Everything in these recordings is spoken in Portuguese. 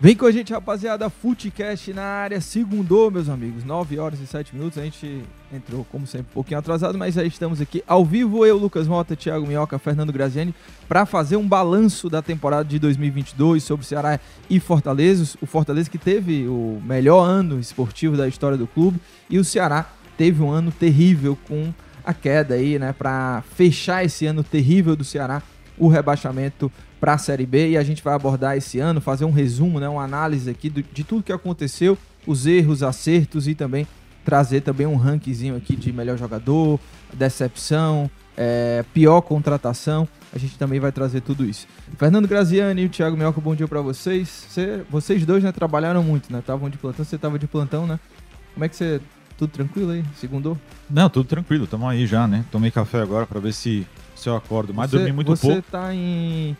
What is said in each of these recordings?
Vem com a gente, rapaziada, Footcast na área, segundou, meus amigos, 9 horas e 7 minutos, a gente entrou, como sempre, um pouquinho atrasado, mas aí estamos aqui ao vivo, eu, Lucas Mota, Thiago Minhoca, Fernando Graziani, para fazer um balanço da temporada de 2022 sobre Ceará e Fortaleza, o Fortaleza que teve o melhor ano esportivo da história do clube, e o Ceará teve um ano terrível com a queda aí, né, para fechar esse ano terrível do Ceará, o rebaixamento para a Série B e a gente vai abordar esse ano, fazer um resumo, né, uma análise aqui do, de tudo que aconteceu, os erros, acertos e também trazer também um rankzinho aqui de melhor jogador, decepção, é, pior contratação. A gente também vai trazer tudo isso. Fernando Graziani e o Thiago Mioca, bom dia para vocês. Cê, vocês dois né, trabalharam muito, né? Estavam de plantão, você estava de plantão, né? Como é que você. Tudo tranquilo aí? Segundou? Não, tudo tranquilo, estamos aí já, né? Tomei café agora para ver se, se eu acordo, mas você, dormi muito você pouco. Você tá em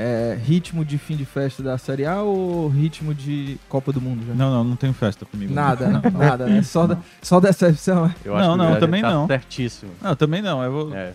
é, ritmo de fim de festa da Série A ou ritmo de Copa do Mundo já? Não, não, não tenho festa comigo. Nada, né? Nada, né? Só, da, só decepção. né? Eu Não, acho que não, o também tá não. Certíssimo. Não, também não. Eu vou... É.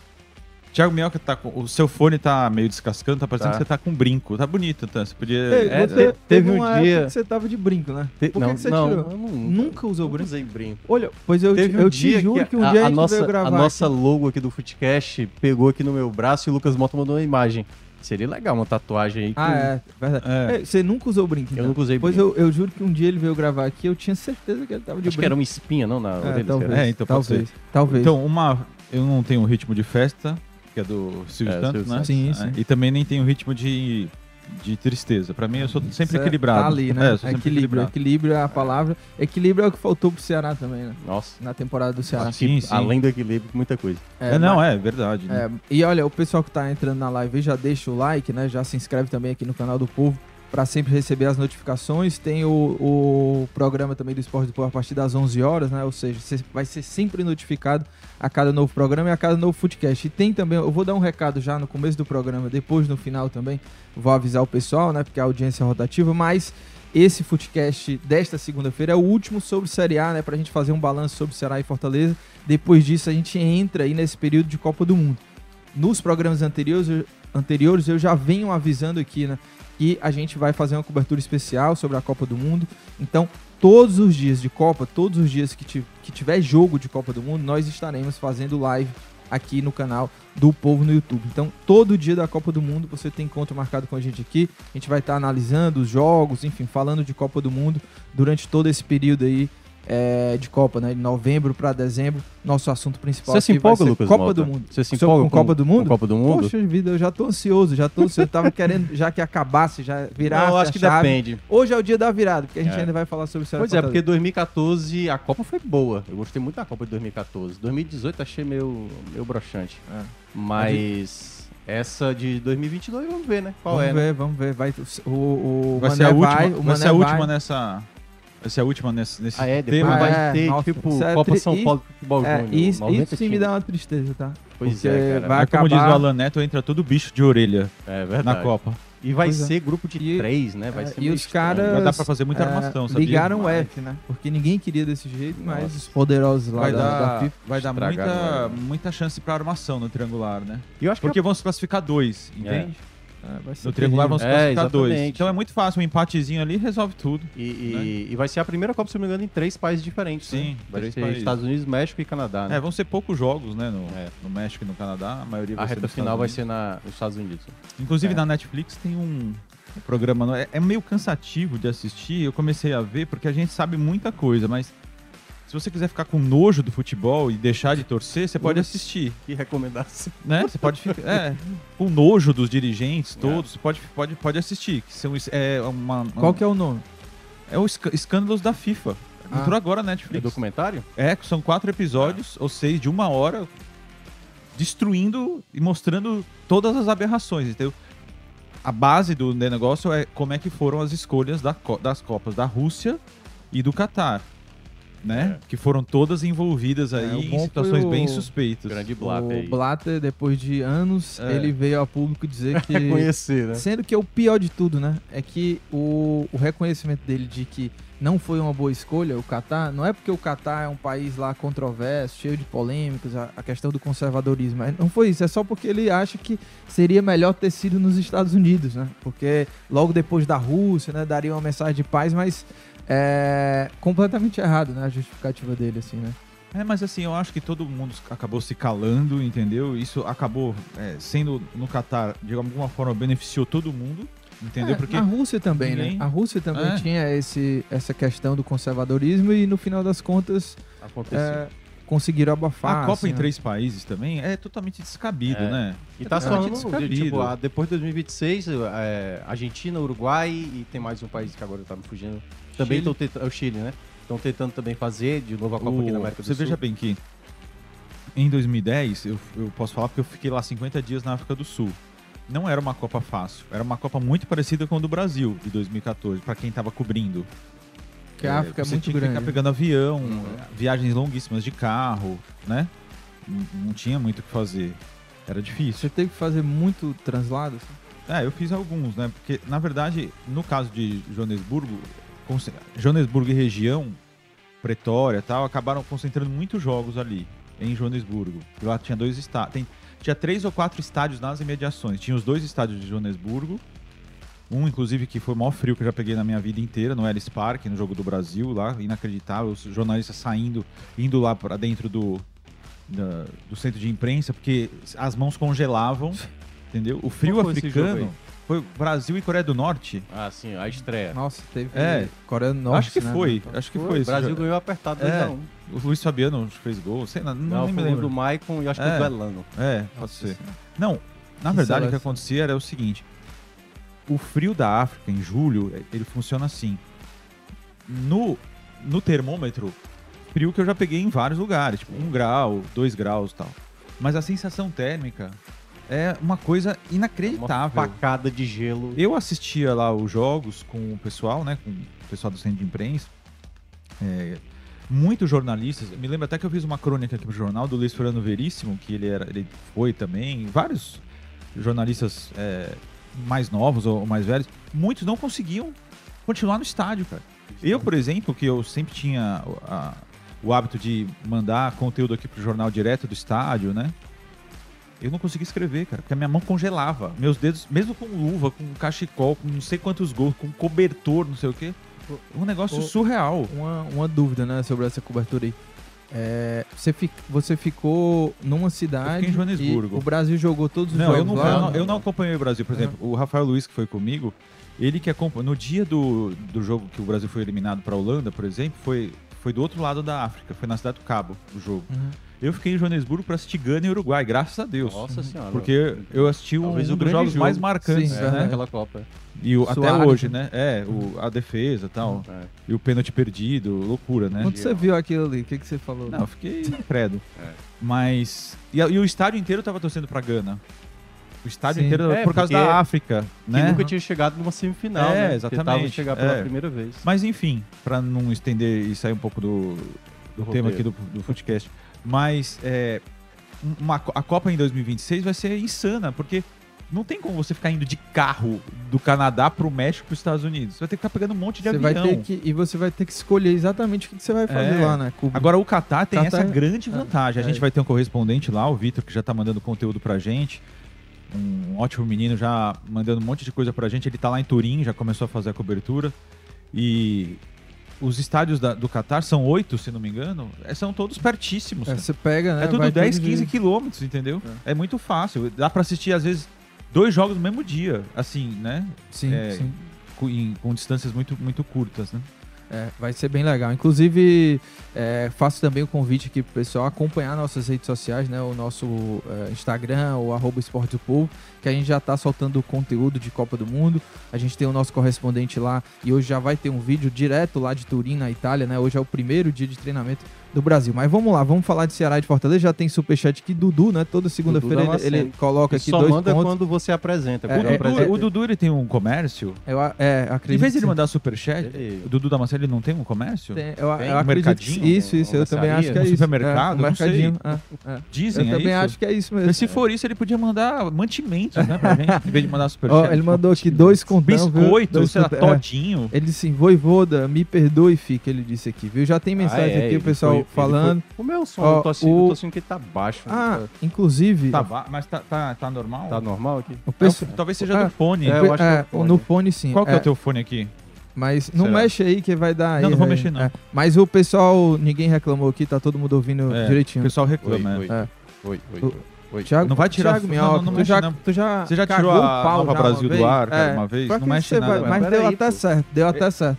Thiago Minhoca tá com. O seu fone tá meio descascando, tá parecendo Tá. que você tá com brinco. Tá bonito, tá? Você podia. Ei, É, você te- teve um uma dia- que você tava de brinco, né? Te- Por que, que você não, tirou? não- Nunca usou nunca brinco? usei brinco. Olha, pois eu, Teve um eu te juro que, um a, dia a, a gente nossa, veio gravar. a nossa logo aqui do Footcast pegou aqui no meu braço e o Lucas Mota mandou uma imagem. Seria legal uma tatuagem aí. Ah, é, verdade. É. É, Você nunca usou brinco, então? Eu nunca usei Pois eu, eu juro que um dia ele veio gravar aqui, eu tinha certeza que ele tava de Acho que era uma espinha, não? Na É, orelha. talvez. É, então pode talvez, talvez. Então, uma. Eu não tenho um ritmo de festa, que é do Silvio É, Santos, né? Sim, É, sim. E também nem tenho ritmo de, de tristeza. Pra mim, eu sou sempre Você equilibrado. Tá ali, É, né? eu sou sempre equilíbrio. equilibrado. Equilíbrio é a palavra. Equilíbrio é o que faltou pro Ceará também, né? Nossa. Na temporada do Ceará. Que, Sim, sim. Além do equilíbrio, muita coisa. É, não, é verdade. né? É, e olha, o pessoal que tá entrando na live aí já deixa o like, né? Já se inscreve também aqui no canal do Povo para sempre receber as notificações. Tem o, o programa também do Esporte do Povo a partir das 11 horas, né? Ou seja, você vai ser sempre notificado a cada novo programa e a cada novo footcast. E tem também, eu vou dar um recado já no começo do programa, depois no final também, vou avisar o pessoal, né? Porque a audiência é rotativa, mas esse footcast desta segunda-feira é o último sobre Série A, né? Pra gente fazer um balanço sobre Ceará e Fortaleza. Depois disso, a gente entra aí nesse período de Copa do Mundo. Nos programas anteriores, anteriores eu já venho avisando aqui, né? Que a gente vai fazer uma cobertura especial sobre a Copa do Mundo. Então, todos os dias de Copa, todos os dias que, que tiver jogo de Copa do Mundo, nós estaremos fazendo live aqui no canal do Povo no YouTube. Então, todo dia da Copa do Mundo você tem encontro marcado com a gente aqui. A gente vai estar analisando os jogos, enfim, falando de Copa do Mundo durante todo esse período aí é, de Copa, né? De novembro para dezembro. Nosso assunto principal Você se empolga, ser Lucas Copa Mota? do Mundo. Você se empolga com Copa do Mundo? Com Copa do Mundo? Poxa vida, eu já tô ansioso, já tô ansioso. Eu tava querendo já que acabasse, já virasse não, eu acho a que chave. depende. Hoje é o dia da virada, porque a gente É. ainda vai falar sobre o Ceará Pois é, porque Fortaleza. 2014 a Copa foi boa. Eu gostei muito da Copa de 2014. 2018 achei meio, meio broxante. É. Mas essa de 2022, vamos ver, né? Qual vamos é, ver, né? vamos ver. Vai, o, o, o Vai Mané ser a última, vai, o vai Mané ser a última vai. nessa. Vai ser a última nesse, nesse Ah, é? Tema. Ah, vai é, ter, nossa, tipo, é Copa tri- São Paulo Futebol É, Júnior. isso, 90 isso sim me dá uma tristeza, tá? Pois Porque é, cara. vai Mas como diz o acabar- Alan Neto, entra todo bicho de orelha É verdade. na Copa. E vai Pois é. ser grupo de E- três, né? Vai é, ser e os caras Vai dar pra fazer muita é, armação, sabia? Ligaram o Mas- F, né? Porque ninguém queria desse jeito, mas Nossa. os poderosos lá Vai da, da dar, FIFA. vai dar muita, né? muita chance pra armação no triangular, né? Eu acho que Porque vão se classificar dois, entende? É, No triangular vão se É, classificar dois. exatamente. Então é muito fácil, um empatezinho ali resolve tudo. E, e- e vai ser a primeira Copa, se não me engano, em três países diferentes. Sim, né? vai ser países. Estados Unidos, México e Canadá. Né? É, vão ser poucos jogos, né? No, É. no México e no Canadá, a maioria vai a ser reta nos final Estados vai ser na, nos Estados Unidos. Inclusive É. na Netflix tem um, programa. É, é meio cansativo de assistir. Eu comecei a ver porque a gente sabe muita coisa, mas você quiser ficar com nojo do futebol e deixar de torcer, você pode assistir, Que recomendação. né? Você pode ficar é, com nojo dos dirigentes É. todos, você pode, pode, pode assistir. Que são, é uma, uma- Qual que é o nome? é o escândalos da FIFA. Ah. Entrou agora na É Netflix. documentário? É, são quatro episódios, ou seis, de uma hora. destruindo e mostrando todas as aberrações, entendeu? A base do negócio é como é que foram as escolhas da das Copas da Rússia e do Catar, né? Que foram todas envolvidas É, aí bom em situações o bem suspeitas. Grande Blatter aí. O Blatter, depois de anos, É. ele veio a público dizer que. Reconhecer, né? Sendo que é o pior de tudo, né? É que o, o reconhecimento dele de que não foi uma boa escolha o Catar, não é porque o Catar é um país lá controverso, cheio de polêmicas, a, a questão do conservadorismo. mas Não foi isso, é só porque ele acha que seria melhor ter sido nos Estados Unidos, né? Porque logo depois da Rússia, né, daria uma mensagem de paz, mas é completamente errado, né? A justificativa dele, assim, né? É, mas assim, eu acho que todo mundo acabou se calando, entendeu? Isso acabou é, sendo no Catar, de alguma forma, beneficiou todo mundo, entendeu? É, Porque A Rússia também, ninguém- né? A Rússia também É. tinha esse, essa questão do conservadorismo e no final das contas Aconteceu. é, conseguiram abafar. a Copa assim, em né? três países também é totalmente descabido, É. né? E tá É falando, totalmente de, descabido. tipo, ah, depois de 2026, é, Argentina, Uruguai e tem mais um país que agora tá me fugindo. Também estão tentando, é o Chile, né? Estão tentando também fazer de novo a Copa aqui na O- América do Você Sul. veja bem que em 2010, eu, eu posso falar porque eu fiquei lá 50 dias na África do Sul. Não era uma Copa fácil, era uma Copa muito parecida com a do Brasil de 2014, pra quem tava cobrindo. Que a África é você muito tinha que grande. ficar pegando avião, Uhum. viagens longuíssimas de carro, né? Não, não tinha muito o que fazer. Era difícil. Você teve que fazer muito translado? assim? É, eu fiz alguns, né? Porque, na verdade, no caso de Joanesburgo, Joanesburgo e região, Pretória e tal, acabaram concentrando muitos jogos ali, em Joanesburgo. E lá tinha dois estádios. Tinha três ou quatro estádios nas imediações. Tinha os dois estádios de Joanesburgo. Um, inclusive, que foi o maior frio que eu já peguei na minha vida inteira, no Ellis Park, no Jogo do Brasil, lá, inacreditável. Os jornalistas saindo, indo lá para dentro do, da- do centro de imprensa, porque as mãos congelavam, entendeu? O frio africano foi Brasil e Coreia do Norte. Ah, sim, a estreia. Nossa, teve É. Coreia do Norte, acho que né? foi, acho que foi. o Brasil jogo. ganhou apertado É. 2x1. O Luiz Fabiano fez gol, sei lá, não, Não, nem me foi o lembro. do Maicon e acho que É. o do Elano. É, pode Nossa ser. Senhora. Não, na Que verdade o que acontecia era o seguinte: o frio da África em julho, ele funciona assim. No, no termômetro, frio que eu já peguei em vários lugares, tipo 1 grau, 2 graus e tal. Mas a sensação térmica é uma coisa Uma inacreditável. facada de gelo. Eu assistia lá os jogos com o pessoal, né? Com o pessoal do centro de imprensa. É, muitos jornalistas. Me lembro até que eu fiz uma crônica aqui pro jornal do Luiz Fernando Veríssimo, que ele, era, ele foi também. Vários jornalistas é, mais novos ou mais velhos. Muitos não conseguiam continuar no estádio, cara. Eu, por exemplo, que eu sempre tinha a- o hábito de mandar conteúdo aqui pro jornal direto do estádio, né? Eu não conseguia escrever, cara, porque a minha mão congelava. Meus dedos, mesmo com luva, com cachecol, com não sei quantos gols, com cobertor, não sei o quê. Um negócio Ô, surreal. Uma, uma dúvida, né, sobre essa cobertura aí. É, você, você ficou numa cidade em Joanesburgo. e o Brasil jogou todos os Não, jogos eu não, lá? eu, não, eu não acompanhei o Brasil. Por exemplo, o Rafael Luiz, que foi comigo, ele que acompanhou. No dia do, do jogo que o Brasil foi eliminado para a Holanda, por exemplo, foi, foi do outro lado da África, foi na cidade do Cabo o jogo. Uhum. Eu fiquei em Joanesburgo para assistir Gana e Uruguai, graças a Deus. Nossa senhora. Porque eu assisti um, um dos jogos jogo. mais marcantes, Sim, é, né? naquela Copa. E o, até hoje, né? É, o, a defesa e tal. É. E o pênalti perdido, loucura, né? Quando você viu aquilo ali, o que, que você falou? Não, eu fiquei incrédulo. É. Mas. E, e o estádio inteiro tava torcendo pra Gana. O estádio Sim. inteiro É, por causa da África, Que né? nunca tinha chegado numa semifinal, É, né? Que exatamente. tava a chegar pela É. primeira vez. Mas enfim, pra não estender e sair um pouco do, do Do tema roteiro. aqui do, do Footcast. Mas é, uma, a Copa em 2026 vai ser insana, porque não tem como você ficar indo de carro do Canadá pro México pros Estados Unidos. Você vai ter que ficar pegando um monte de Você avião. vai ter que, e você vai ter que escolher exatamente o que, você vai fazer É. lá, né? Cubra. Agora, o Catar tem Catar essa é- grande é, vantagem. A é. gente vai ter um correspondente lá, o Vitor, que já tá mandando conteúdo pra gente. Um ótimo menino já mandando um monte de coisa pra gente. Ele tá lá em Turim, já começou a fazer a cobertura. E os estádios da- do Catar são oito, se não me engano. é, São todos pertíssimos. É, você pega, né? É tudo vai 10, todo 15 dia. quilômetros, entendeu? É. muito fácil. Dá pra assistir, às vezes, dois jogos no mesmo dia. Assim, né? Sim, É, sim. Com, em- com distâncias muito, muito curtas, né? É, vai ser bem legal. Inclusive, é, faço também o convite aqui pro pessoal acompanhar nossas redes sociais, né? O nosso é, Instagram, o arroba Esporte do Povo, que a gente já tá soltando conteúdo de Copa do Mundo. A gente tem o nosso correspondente lá e hoje já vai ter um vídeo direto lá de Turim, na Itália, né? Hoje é o primeiro dia de treinamento do Brasil. Mas vamos lá, vamos falar de Ceará e de Fortaleza. Já tem superchat aqui, Dudu, né? Toda segunda-feira ele, ele coloca Ele aqui só dois manda pontos. quando você apresenta. É, O, é, Dudu, apresento- o Dudu ele tem um comércio? Eu, é, acredito. Em vez de ele mandar superchat, Ele- o Dudu Damasceno ele não tem um comércio? Tem, eu, Tem eu um acredito que mercadinho, isso, isso, eu também acho que é um isso. supermercado, é, um mercadinho. é, é. Dizem, Eu é também isso? acho que é isso mesmo. Mas se for isso, ele podia mandar mantimentos, né, pra gente, em vez de mandar superchat. ele mandou aqui dois viu? Biscoito, Dois sei lá, é. todinho. Ele disse assim, voivoda, me perdoe, fica, ele disse aqui, viu? Já tem mensagem Ah, é, aqui, o pessoal falando. foi- O meu som, Ó, eu tô sentindo, o- eu tô sentindo que ele tá baixo. Ah, inclusive, Tá, ba- mas tá, tá, tá normal? Tá normal aqui? o É, pessoal... talvez seja Ah, do fone. é, eu acho que é é, o fone. no fone sim. Qual que é, é, o teu fone aqui? Mas não Será? mexe aí que vai dar. Não, não vou aí. mexer, não. É, Mas o pessoal, ninguém reclamou aqui, tá todo mundo ouvindo É, O direitinho. pessoal Oi, reclama. oi, é. É. oi, oi, O- oi, oi. Thiago, Não vai tirar- Thiago não, Minhoca, não, não tu, mexe já, não. tu já Você já cagou tirou o a pau Nova Brasil do ar, cara, É. uma vez? Pra Não mexe nada. vai- Mas deu até pô. certo, deu até certo.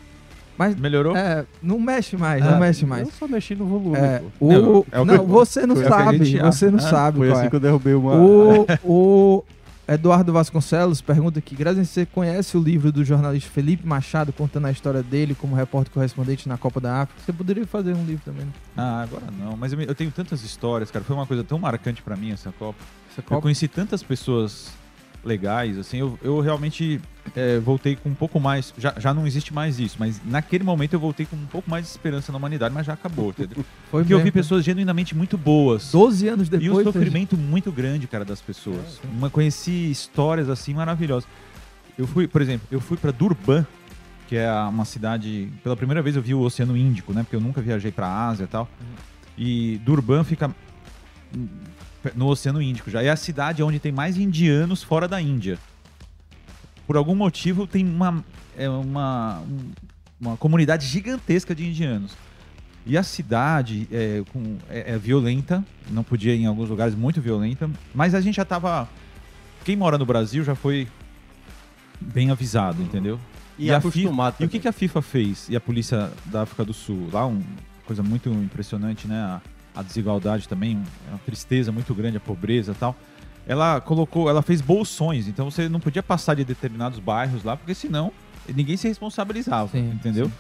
Mas Melhorou? é, não mexe mais, Ah, não mexe mais. Eu só mexi no volume, É, o, Não, é o não, eu- você não sabe, você não ah, sabe Foi qual assim é. que eu derrubei uma... O, o Eduardo Vasconcelos pergunta aqui, Grazi, você conhece o livro do jornalista Felipe Machado contando a história dele como repórter correspondente na Copa da África? Você poderia fazer um livro também. né? Ah, agora não. Mas eu, eu tenho tantas histórias, cara. Foi uma coisa tão marcante pra mim essa Copa. Essa Eu Copa? conheci tantas pessoas legais, assim. Eu, eu realmente é, voltei com um pouco mais. Já, já não existe mais isso, mas naquele momento eu voltei com um pouco mais de esperança na humanidade, mas já acabou, entendeu? Foi Porque eu vi mesmo. pessoas genuinamente muito boas. 12 anos E depois. um sofrimento muito grande, cara, das pessoas. Uma, conheci histórias assim maravilhosas. Eu fui, por exemplo, eu fui pra Durban, que é uma cidade. Pela primeira vez eu vi o Oceano Índico, né? Porque eu nunca viajei pra Ásia e tal. E Durban fica no Oceano Índico já. É a cidade onde tem mais indianos fora da Índia. Por algum motivo tem uma, é uma, um- uma comunidade gigantesca de indianos. E a cidade é, com- é- é violenta, não podia ir em alguns lugares muito violenta, mas a gente já tava. Quem mora no Brasil já foi bem avisado, entendeu? E, a acostumado FIFA, e o que, que a FIFA fez? E a polícia da África do Sul? Lá, uma coisa muito impressionante, né? A, a desigualdade também, é uma tristeza muito grande, a pobreza e tal. Ela colocou, ela fez bolsões, então você não podia passar de determinados bairros lá, porque senão ninguém se responsabilizava, Sim, entendeu? sim.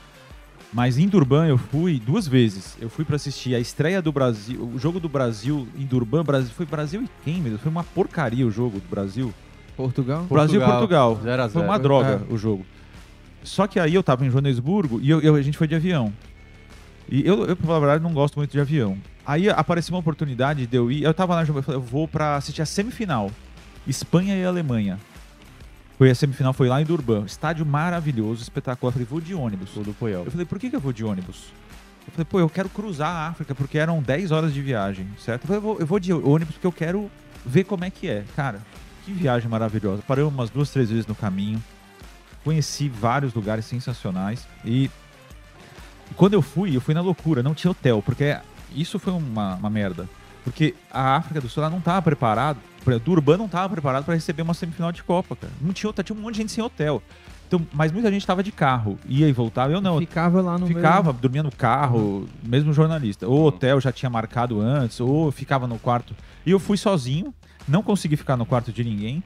Mas em Durban eu fui duas vezes. Eu fui pra assistir a estreia do Brasil, o jogo do Brasil em Durban, Brasil, foi Brasil e quem, meu Deus? Foi uma porcaria o jogo do Brasil. Portugal? Brasil e Portugal. Zero a Foi uma droga É. o jogo. Só que aí eu tava em Joanesburgo e eu- eu- a gente foi de avião. E eu, eu, pra falar a verdade, não gosto muito de avião. Aí apareceu uma oportunidade de eu ir. Eu tava lá, eu falei, eu vou pra assistir a semifinal. Espanha e Alemanha. Foi a semifinal, foi lá em Durban. Estádio maravilhoso, espetacular. Eu falei, vou de ônibus. Tudo Puyol. Eu falei, por que, que eu vou de ônibus? Eu falei, pô, eu quero cruzar a África, porque eram 10 horas de viagem, certo? Eu falei, eu vou, eu vou de ônibus porque eu quero ver como é que é. Cara, que viagem maravilhosa. Parei umas duas, três vezes no caminho. Conheci vários lugares sensacionais. E quando eu fui, eu fui na loucura, não tinha hotel, porque isso foi uma, uma merda. Porque a África do Sul ela não estava exemplo, Durban não estava preparado para receber uma semifinal de Copa, cara. Não tinha, tinha um monte de gente sem hotel. Então, mas muita gente estava de carro, ia e voltava. Eu não, Ficava lá no ficava, meio. dormia no carro, mesmo jornalista. Ou o hotel já tinha marcado antes, ou ficava no quarto. E eu fui sozinho, não consegui ficar no quarto de ninguém.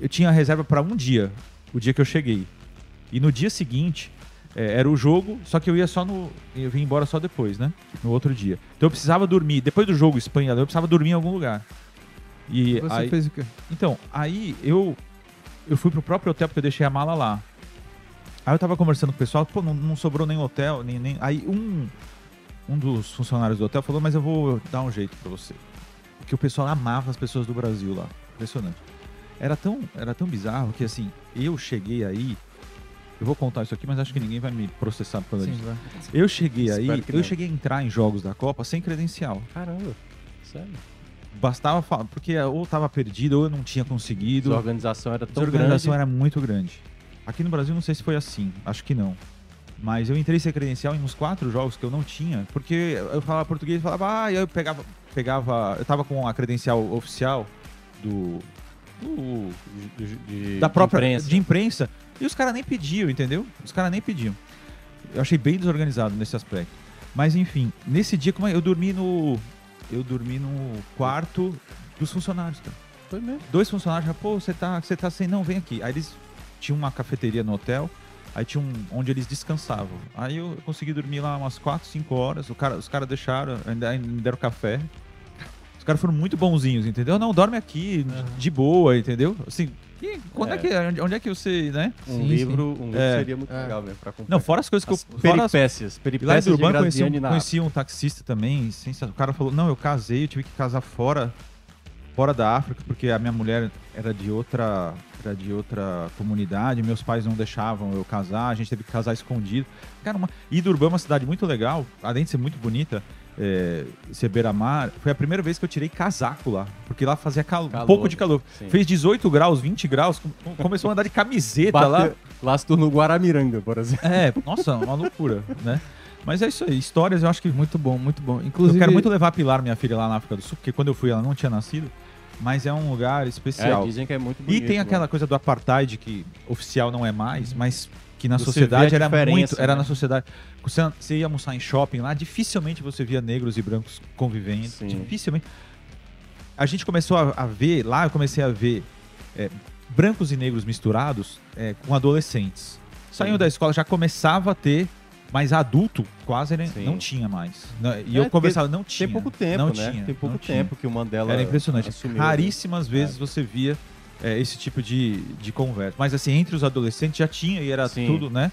Eu tinha reserva para um dia, o dia que eu cheguei. E no dia seguinte, é, era o jogo, só que eu ia só no. Eu vim embora só depois, né? No outro dia. Então eu precisava dormir. Depois do jogo Espanha, eu precisava dormir em algum lugar. E Você aí, fez o quê? então, aí eu eu fui pro próprio hotel porque eu deixei a mala lá. Aí eu tava conversando com o pessoal, pô, não, não sobrou nem hotel, nem, nem. Aí um, um dos funcionários do hotel falou, mas eu vou dar um jeito pra você. Porque o pessoal amava as pessoas do Brasil lá. Impressionante. Era tão, era tão bizarro que assim, eu cheguei aí. Eu vou contar isso aqui, mas acho que ninguém vai me processar por causa Sim, disso. vai. Eu cheguei Espero aí, eu não. cheguei a entrar em jogos da Copa sem credencial. Caramba. Sério. Bastava falar, porque ou tava perdido ou eu não tinha conseguido. A organização era A tão grande. era muito grande. Aqui no Brasil não sei se foi assim, acho que não. Mas eu entrei sem credencial em uns quatro jogos que eu não tinha, porque eu falava português e falava, ah, e aí eu pegava, pegava, eu tava com a credencial oficial do, do- de, de- da de própria imprensa. de imprensa e os caras nem pediam, entendeu? Os caras nem pediam. Eu achei bem desorganizado nesse aspecto. Mas enfim, nesse dia como é, eu dormi no eu dormi no quarto dos funcionários, cara Foi mesmo. dois funcionários já, pô, você tá, você tá sem, não, vem aqui. Aí eles tinham uma cafeteria no hotel, Aí tinha um onde eles descansavam. Aí eu consegui dormir lá umas 4, 5 horas. O cara, os caras deixaram, ainda, ainda me deram café. Os caras foram muito bonzinhos, entendeu? Não, dorme aqui, de- de boa, entendeu? Assim, e quando é. É. que, onde- onde é que você, né? Um Sim, livro, um livro É. seria muito É. legal mesmo pra comprar. Não, fora as coisas que As eu... Fora as peripécias, lá em peripécias Durban conheci um, conheci um taxista também. sensa- O cara falou: Não, eu casei, eu tive que casar fora, fora da África, porque a minha mulher era de outra, era de outra comunidade, meus pais não deixavam eu casar, a gente teve que casar escondido. Cara, uma... E Durban é uma cidade muito legal, além de ser muito bonita. É, ser beira-mar, foi a primeira vez que eu tirei casaco lá, porque lá fazia cal... um Calor, pouco de calor. sim. Fez 18 graus, 20 graus, com- começou a andar de camiseta lá. Bate- Lá se tornou Guaramiranga, por exemplo. É, nossa, uma loucura, né? Mas é isso aí, histórias eu acho que Muito bom, muito bom. Inclusive, eu quero muito levar a Pilar, minha filha, lá na África do Sul, porque quando eu fui ela não tinha nascido, mas é um lugar especial. É, dizem que é muito e bonito. tem aquela né? coisa do apartheid que oficial não é mais, mas que na Você sociedade era muito, era né? na sociedade. Você, você ia almoçar em shopping lá, dificilmente você via negros e brancos convivendo, Sim. dificilmente. A gente começou a, a ver, lá eu comecei a ver é, brancos e negros misturados é, com adolescentes. Sim. da escola, já começava a ter, mas adulto quase né, não tinha mais. E É, eu conversava, não tinha. Tem pouco tempo, não né? Tinha, tem pouco não tinha. tempo que o Mandela Era impressionante. né? Raríssimas vezes você via é, esse tipo de, de conversa. Mas assim, entre os adolescentes já tinha e era Sim. tudo, né?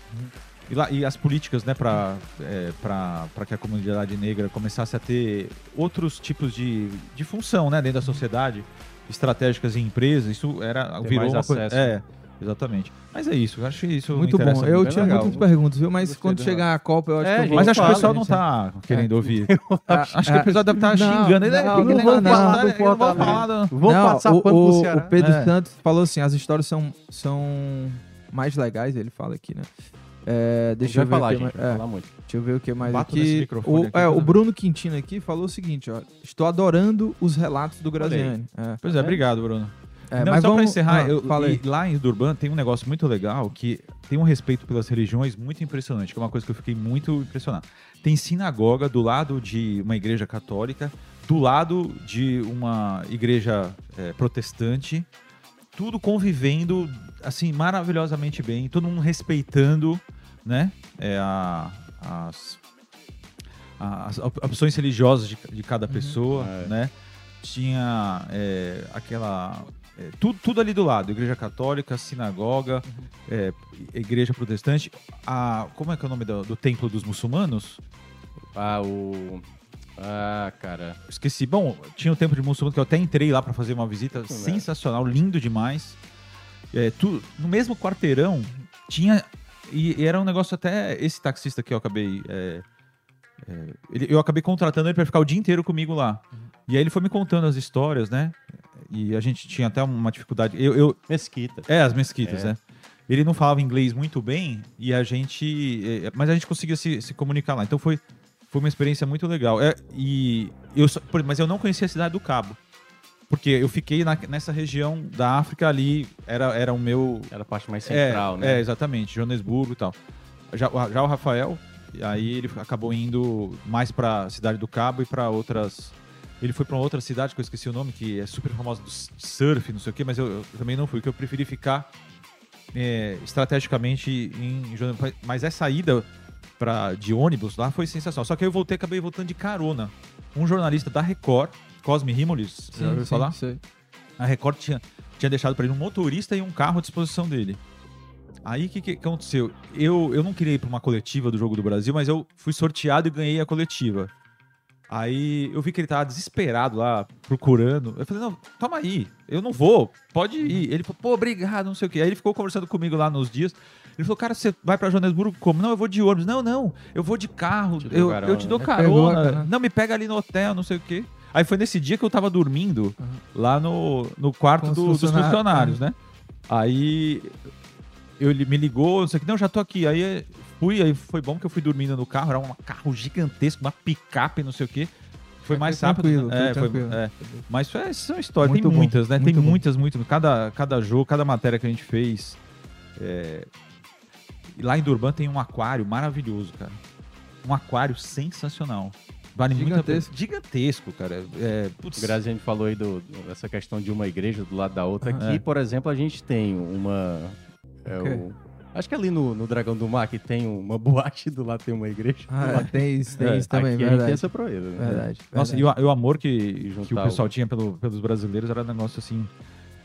E, lá, e as políticas, né, para é, pra que a comunidade negra começasse a ter outros tipos de, de função, né, dentro da sociedade, estratégicas em empresas, isso era, virou uma coisa. acesso. É, exatamente. Mas é isso, eu acho que isso muito bom. Eu tinha legal. muitas perguntas, viu? Mas Gostei quando do chegar a Copa, eu acho É, que eu vou Mas acho que o pessoal não tá querendo ouvir. Acho que o pessoal deve estar não, xingando. Ele, não, "Por que não vou não falar Ele não vai Fortaleza." falar Vamos Não, passar o, pano pro o, Ceará. o Pedro É. Santos falou assim, as histórias são, são mais legais, ele fala aqui, né? É, deixa eu ver falar, o que gente. é, falar muito. Deixa eu ver o que mais Bato aqui. O, aqui é, o. Bruno Quintino aqui falou o seguinte, ó. Estou adorando os relatos do Graziani. É. Pois é, obrigado, Bruno. É, não, mas só pra vamos- encerrar, ah, eu, lá em Durban tem um negócio muito legal que tem um respeito pelas religiões muito impressionante, que é uma coisa que eu fiquei muito impressionado. Tem sinagoga do lado de uma igreja católica, do lado de uma igreja é, protestante, tudo convivendo assim maravilhosamente bem, todo mundo respeitando, né, é, a- as, as op- opções religiosas de, de cada pessoa, É. né? Tinha é, aquela é, tudo, tudo ali do lado, igreja católica, sinagoga, é, igreja protestante, a como é que é o nome do, do templo dos muçulmanos? Ah, o... Ah, cara. Esqueci. Bom, tinha o templo de muçulmanos que eu até entrei lá para fazer uma visita né? sensacional, lindo demais. É, tu, no mesmo quarteirão tinha e, e era um negócio até esse taxista que eu acabei é, é, ele- eu acabei contratando ele para ficar o dia inteiro comigo lá. E aí ele foi me contando as histórias, né? E a gente tinha até uma dificuldade. Eu, eu, Mesquita. é, as mesquitas, É. né? Ele não falava inglês muito bem e a gente. eh, Mas a gente conseguia se, se comunicar lá. Então foi, foi uma experiência muito legal. É, e eu mas eu não conhecia a cidade do Cabo. Porque eu fiquei na- nessa região da África ali, era, era o meu. Era a parte mais É, central, é, né? exatamente, Joanesburgo e tal. Já, o- já o Rafael, aí ele acabou indo mais pra cidade do Cabo e pra outras. Ele foi pra uma outra cidade que eu esqueci o nome, que é super famosa do surf, não sei o quê, mas eu, eu também não fui, que eu preferi ficar é, estrategicamente em Joanesburgo. Mas essa ida pra, de ônibus lá foi sensacional. Só que aí eu voltei, acabei voltando de carona. Um jornalista da Record, Cosme Rimolis, já ouviu falar? sei. A Record tinha, tinha deixado para ele um motorista e um carro à disposição dele. Aí o que, que aconteceu? Eu, eu não queria ir para uma coletiva do Jogo do Brasil, mas eu fui sorteado e ganhei a coletiva. Aí eu vi que ele tava desesperado lá, procurando. Eu falei, não, toma aí, eu não vou, pode ir. Ele falou, pô, obrigado, não sei o quê. Aí ele ficou conversando comigo lá nos dias. Ele falou, cara, você vai pra Joanesburgo como? Não, eu vou de ônibus. Não, não, eu vou de carro, Te eu, eu te dou né? Pegou a carona. carona. Não, me pega ali no hotel, não sei o quê. Aí foi nesse dia que eu tava dormindo lá no, no quarto do- dos funcionários, né? Aí eu, ele me ligou, não sei o que, não, já tô aqui. Aí fui, aí foi bom que eu fui dormindo no carro, era um carro gigantesco, uma picape, não sei o que. Foi mais rápido. tranquilo, é, foi tranquilo. é. Mas é, são histórias, Muito tem bom, muitas, né? muito tem bom. muitas, muitas. Cada, cada jogo, cada matéria que a gente fez. é, e Lá em Durban tem um aquário maravilhoso, cara. Um aquário sensacional. Vale muito a pena. Gigantesco. Gigantesco, cara. É, putz, Grazi, falou aí do, dessa questão de uma igreja do lado da outra. Aqui, É. por exemplo, a gente tem uma. É O Acho que ali no, no Dragão do Mar, que tem uma boate do lado, tem uma igreja. Ah, tem isso, tem É, isso também, aqui a gente tem verdade. essa proeza, né? Verdade. Nossa, verdade. e o, e o amor que, que o pessoal o- tinha pelo- pelos brasileiros era um negócio assim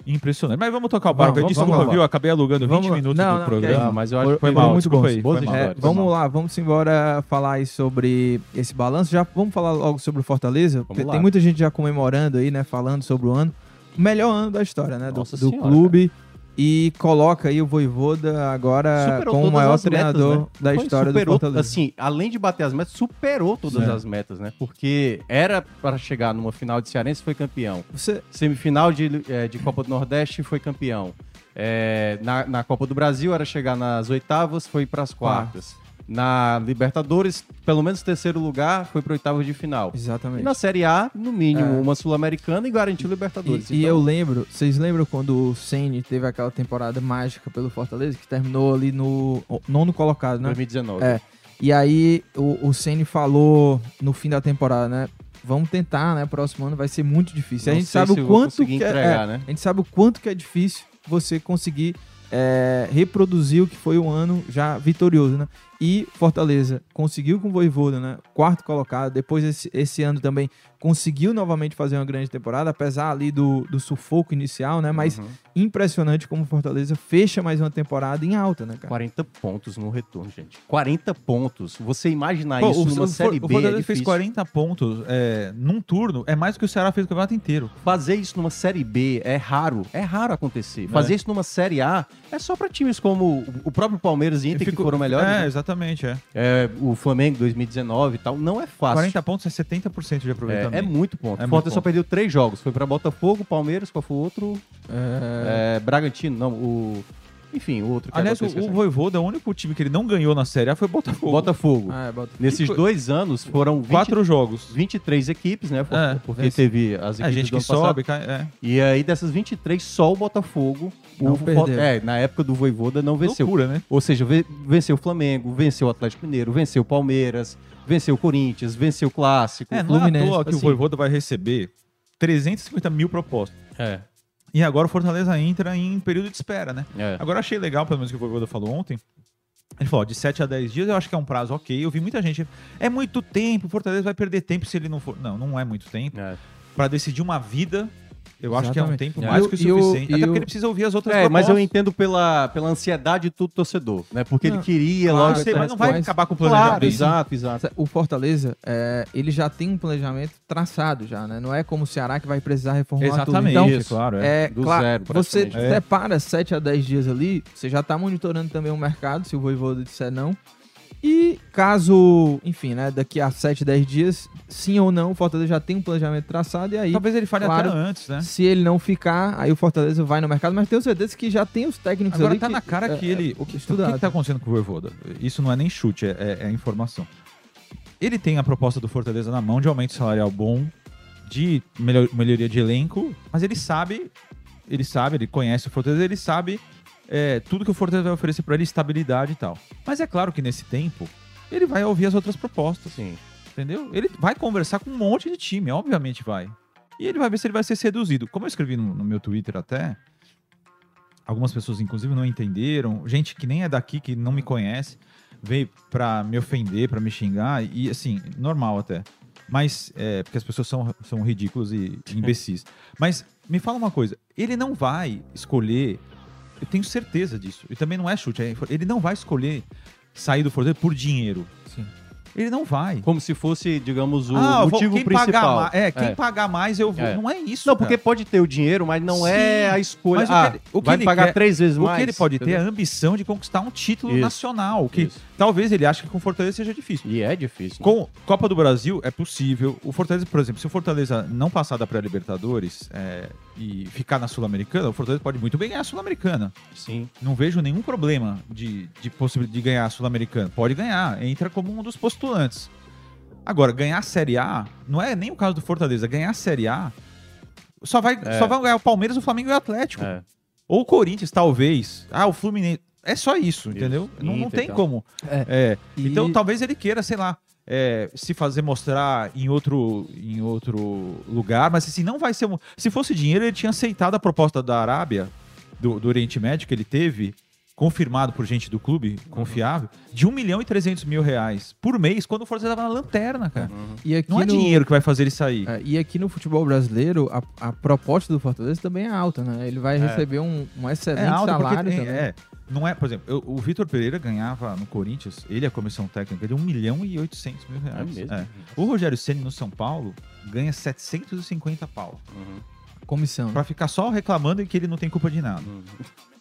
impressionante. Mas vamos tocar o barco. Vamos, Desculpa, vamos lá. viu? Eu acabei alugando 20 Vamos lá. minutos Não, do não, programa. Ah, mas eu acho que foi foi mal. desculpa aí, Boas foi mal. É, vamos lá, vamos embora falar aí sobre esse balanço. Já vamos falar logo sobre o Fortaleza, porque lá. tem muita gente já comemorando aí, né? Falando sobre o ano. O melhor ano da história, né? Do, Nossa do Senhora, clube. E coloca aí o Voivoda agora Superou como o maior metas, treinador né? da Foi, história do superou, Fortaleza. Assim, além de bater as metas, superou todas Sim. as metas, né? Porque era para chegar numa final de Cearense, foi campeão. Você, Semifinal de, eh, de Copa do Nordeste, foi campeão. Eh, na, na Copa do Brasil, era chegar nas oitavas, foi para as quartas. Na Libertadores, pelo menos terceiro lugar, foi para oitavas de final. E exatamente. na Série A, no mínimo, É. uma Sul-Americana e garantiu Libertadores. E, e Então, eu lembro, vocês lembram quando o Ceni teve aquela temporada mágica pelo Fortaleza, que terminou ali no nono colocado, né? 2019. É. E aí o, o Ceni falou no fim da temporada, né? Vamos tentar, né? Próximo ano vai ser muito difícil. a Não gente sei sabe se o quanto que é- entregar, é, né? a gente sabe o quanto que é difícil você conseguir é, reproduzir o que foi um ano já vitorioso, né? E Fortaleza conseguiu com o Voivoda, né? Quarto colocado. Depois esse, esse ano também conseguiu novamente fazer uma grande temporada, apesar ali do, do sufoco inicial, né? Mas Uhum. impressionante como o Fortaleza fecha mais uma temporada em alta, né, cara? 40 pontos no retorno, gente. 40 pontos. Você imaginar Pô, isso o, numa o, Série o B é Fortaleza fez difícil. 40 pontos é, num turno, é mais do que o Ceará fez o campeonato inteiro. Fazer isso numa Série B é raro. É raro acontecer. É. Fazer isso numa Série A é só pra times como o próprio Palmeiras e Inter, que Ficou- foram melhores. É, né? exatamente, é. É, o Flamengo 2019 e tal. Não é fácil. 40 pontos é 70% de aproveitamento. É, é muito ponto. É o Fortaleza só perdeu três jogos. Foi pra Botafogo, Palmeiras, qual foi o outro? É, É, Bragantino, não. O... Enfim, o outro que Aliás, o, o. Voivoda, o único time que ele não ganhou na Série A foi o Botafogo. Botafogo. Ah, é, bota- Nesses Foi- dois anos foram 20, Quatro jogos. 23 equipes, né? É, porque esse- teve as É, equipes gente do que ano passado. sobe, cai, é. E aí, dessas 23, só o Botafogo. Não o, perdeu. É, na época do Voivoda não venceu. Loucura, né? Ou seja, ve- venceu o Flamengo, venceu o Atlético Mineiro, venceu o Palmeiras, venceu o Corinthians, venceu o Clássico. É, não é à toa que o assim. Voivoda vai receber 350 mil propostas. É, E agora o Fortaleza entra em período de espera, né? é. Agora achei legal, pelo menos que o Voivoda falou ontem. Ele falou, ó, de 7 a 10 dias eu acho que é um prazo ok. Eu vi muita gente, é muito tempo, o Fortaleza vai perder tempo se ele não for. Não, não é muito tempo. é. Pra decidir uma vida, eu acho que é um Exatamente. tempo É. mais E o- que o suficiente. e Até porque ele precisa ouvir as outras É, mas eu propostas. entendo pela, pela ansiedade do torcedor, né? Porque Não, ele queria claro, logo Eu sei, mas não vai resposta. acabar com o Claro, planejamento. exato, exato. O Fortaleza, é, ele já tem um planejamento traçado já, né? Não é como o Ceará que vai precisar reformular Exatamente, tudo. Então, Isso. claro. É. é, Do claro, zero, você. É. separa 7 a 10 dias ali, você já tá monitorando também o mercado, se o Voivoda disser não. E caso, enfim, né, daqui a 7, 10 dias, sim ou não, o Fortaleza já tem um planejamento traçado e aí, Talvez ele fale Claro. até antes, né? se ele não ficar, aí o Fortaleza vai no mercado, mas tenho certeza que já tem os técnicos Agora ali tá que, na cara é, que ele. é, O que, o que tá acontecendo com o Voivoda? Isso não é nem chute, é, é- é informação. Ele tem a proposta do Fortaleza na mão de aumento salarial bom, de melhor- melhoria de elenco, mas ele sabe, ele sabe, ele conhece o Fortaleza, ele sabe é, tudo que o Fortaleza vai oferecer para ele, estabilidade e tal. Mas é claro que nesse tempo, ele vai ouvir as outras propostas, Sim. entendeu? Ele vai conversar com um monte de time, obviamente vai. E ele vai ver se ele vai ser seduzido. Como eu escrevi no, no meu Twitter até, algumas pessoas inclusive não entenderam, gente que nem é daqui, que não me conhece, veio pra me ofender, pra me xingar, e assim, normal até. Mas, é, porque as pessoas são, são ridículas e imbecis. Mas, me fala uma coisa, ele não vai escolher, eu tenho certeza disso, e também não é chute, é- ele não vai escolher sair do Fortaleza por dinheiro. Sim. Ele não vai. Como se fosse, digamos, o Ah, motivo quem principal. Pagar mais, é, quem É. pagar mais eu vou. É. Não é isso. Não, cara. porque pode ter o dinheiro, mas não é Sim, a escolha. mas o ah, que ele- o que vai ele pagar quer- três vezes O mais. que ele pode ter é a entendeu? ambição de conquistar um título Isso. nacional. Que Isso. talvez ele ache que com o Fortaleza seja difícil. E é difícil. né? Com Copa do Brasil é possível. O Fortaleza, por exemplo, se o Fortaleza não passar da pré-Libertadores é, e ficar na Sul-Americana, o Fortaleza pode muito bem ganhar a Sul-Americana. Sim. Não vejo nenhum problema de, de possibilidade de ganhar a Sul-Americana. Pode ganhar, entra como um dos postulantes. Agora, ganhar a Série A, não é nem o caso do Fortaleza, ganhar a Série A só vai, É. só vai ganhar o Palmeiras, o Flamengo e o Atlético. É. Ou o Corinthians, talvez. Ah, o Fluminense. É só isso, entendeu? Não, não tem e tal. como. É. É, E- Então talvez ele queira, sei lá, é, se fazer mostrar em outro, em outro lugar, mas assim, não vai ser. Se fosse dinheiro, ele tinha aceitado a proposta da Arábia, do, do Oriente Médio que ele teve, confirmado por gente do clube, confiável, de 1 milhão e 300 mil reais por mês, quando o Fortaleza tava na lanterna, cara. E aqui Não é no- dinheiro que vai fazer ele sair. É, e aqui no futebol brasileiro, a, a proposta do Fortaleza também é alta, né? Ele vai receber um, um excelente É salário tem- também. é, não é, por exemplo, eu- o Vitor Pereira ganhava no Corinthians, ele a comissão técnica, de 1 milhão e 800 mil reais. É mesmo? É. O Rogério Ceni no São Paulo ganha 750 pau. Uhum. Comissão. Pra ficar só reclamando que ele não tem culpa de nada. Uhum.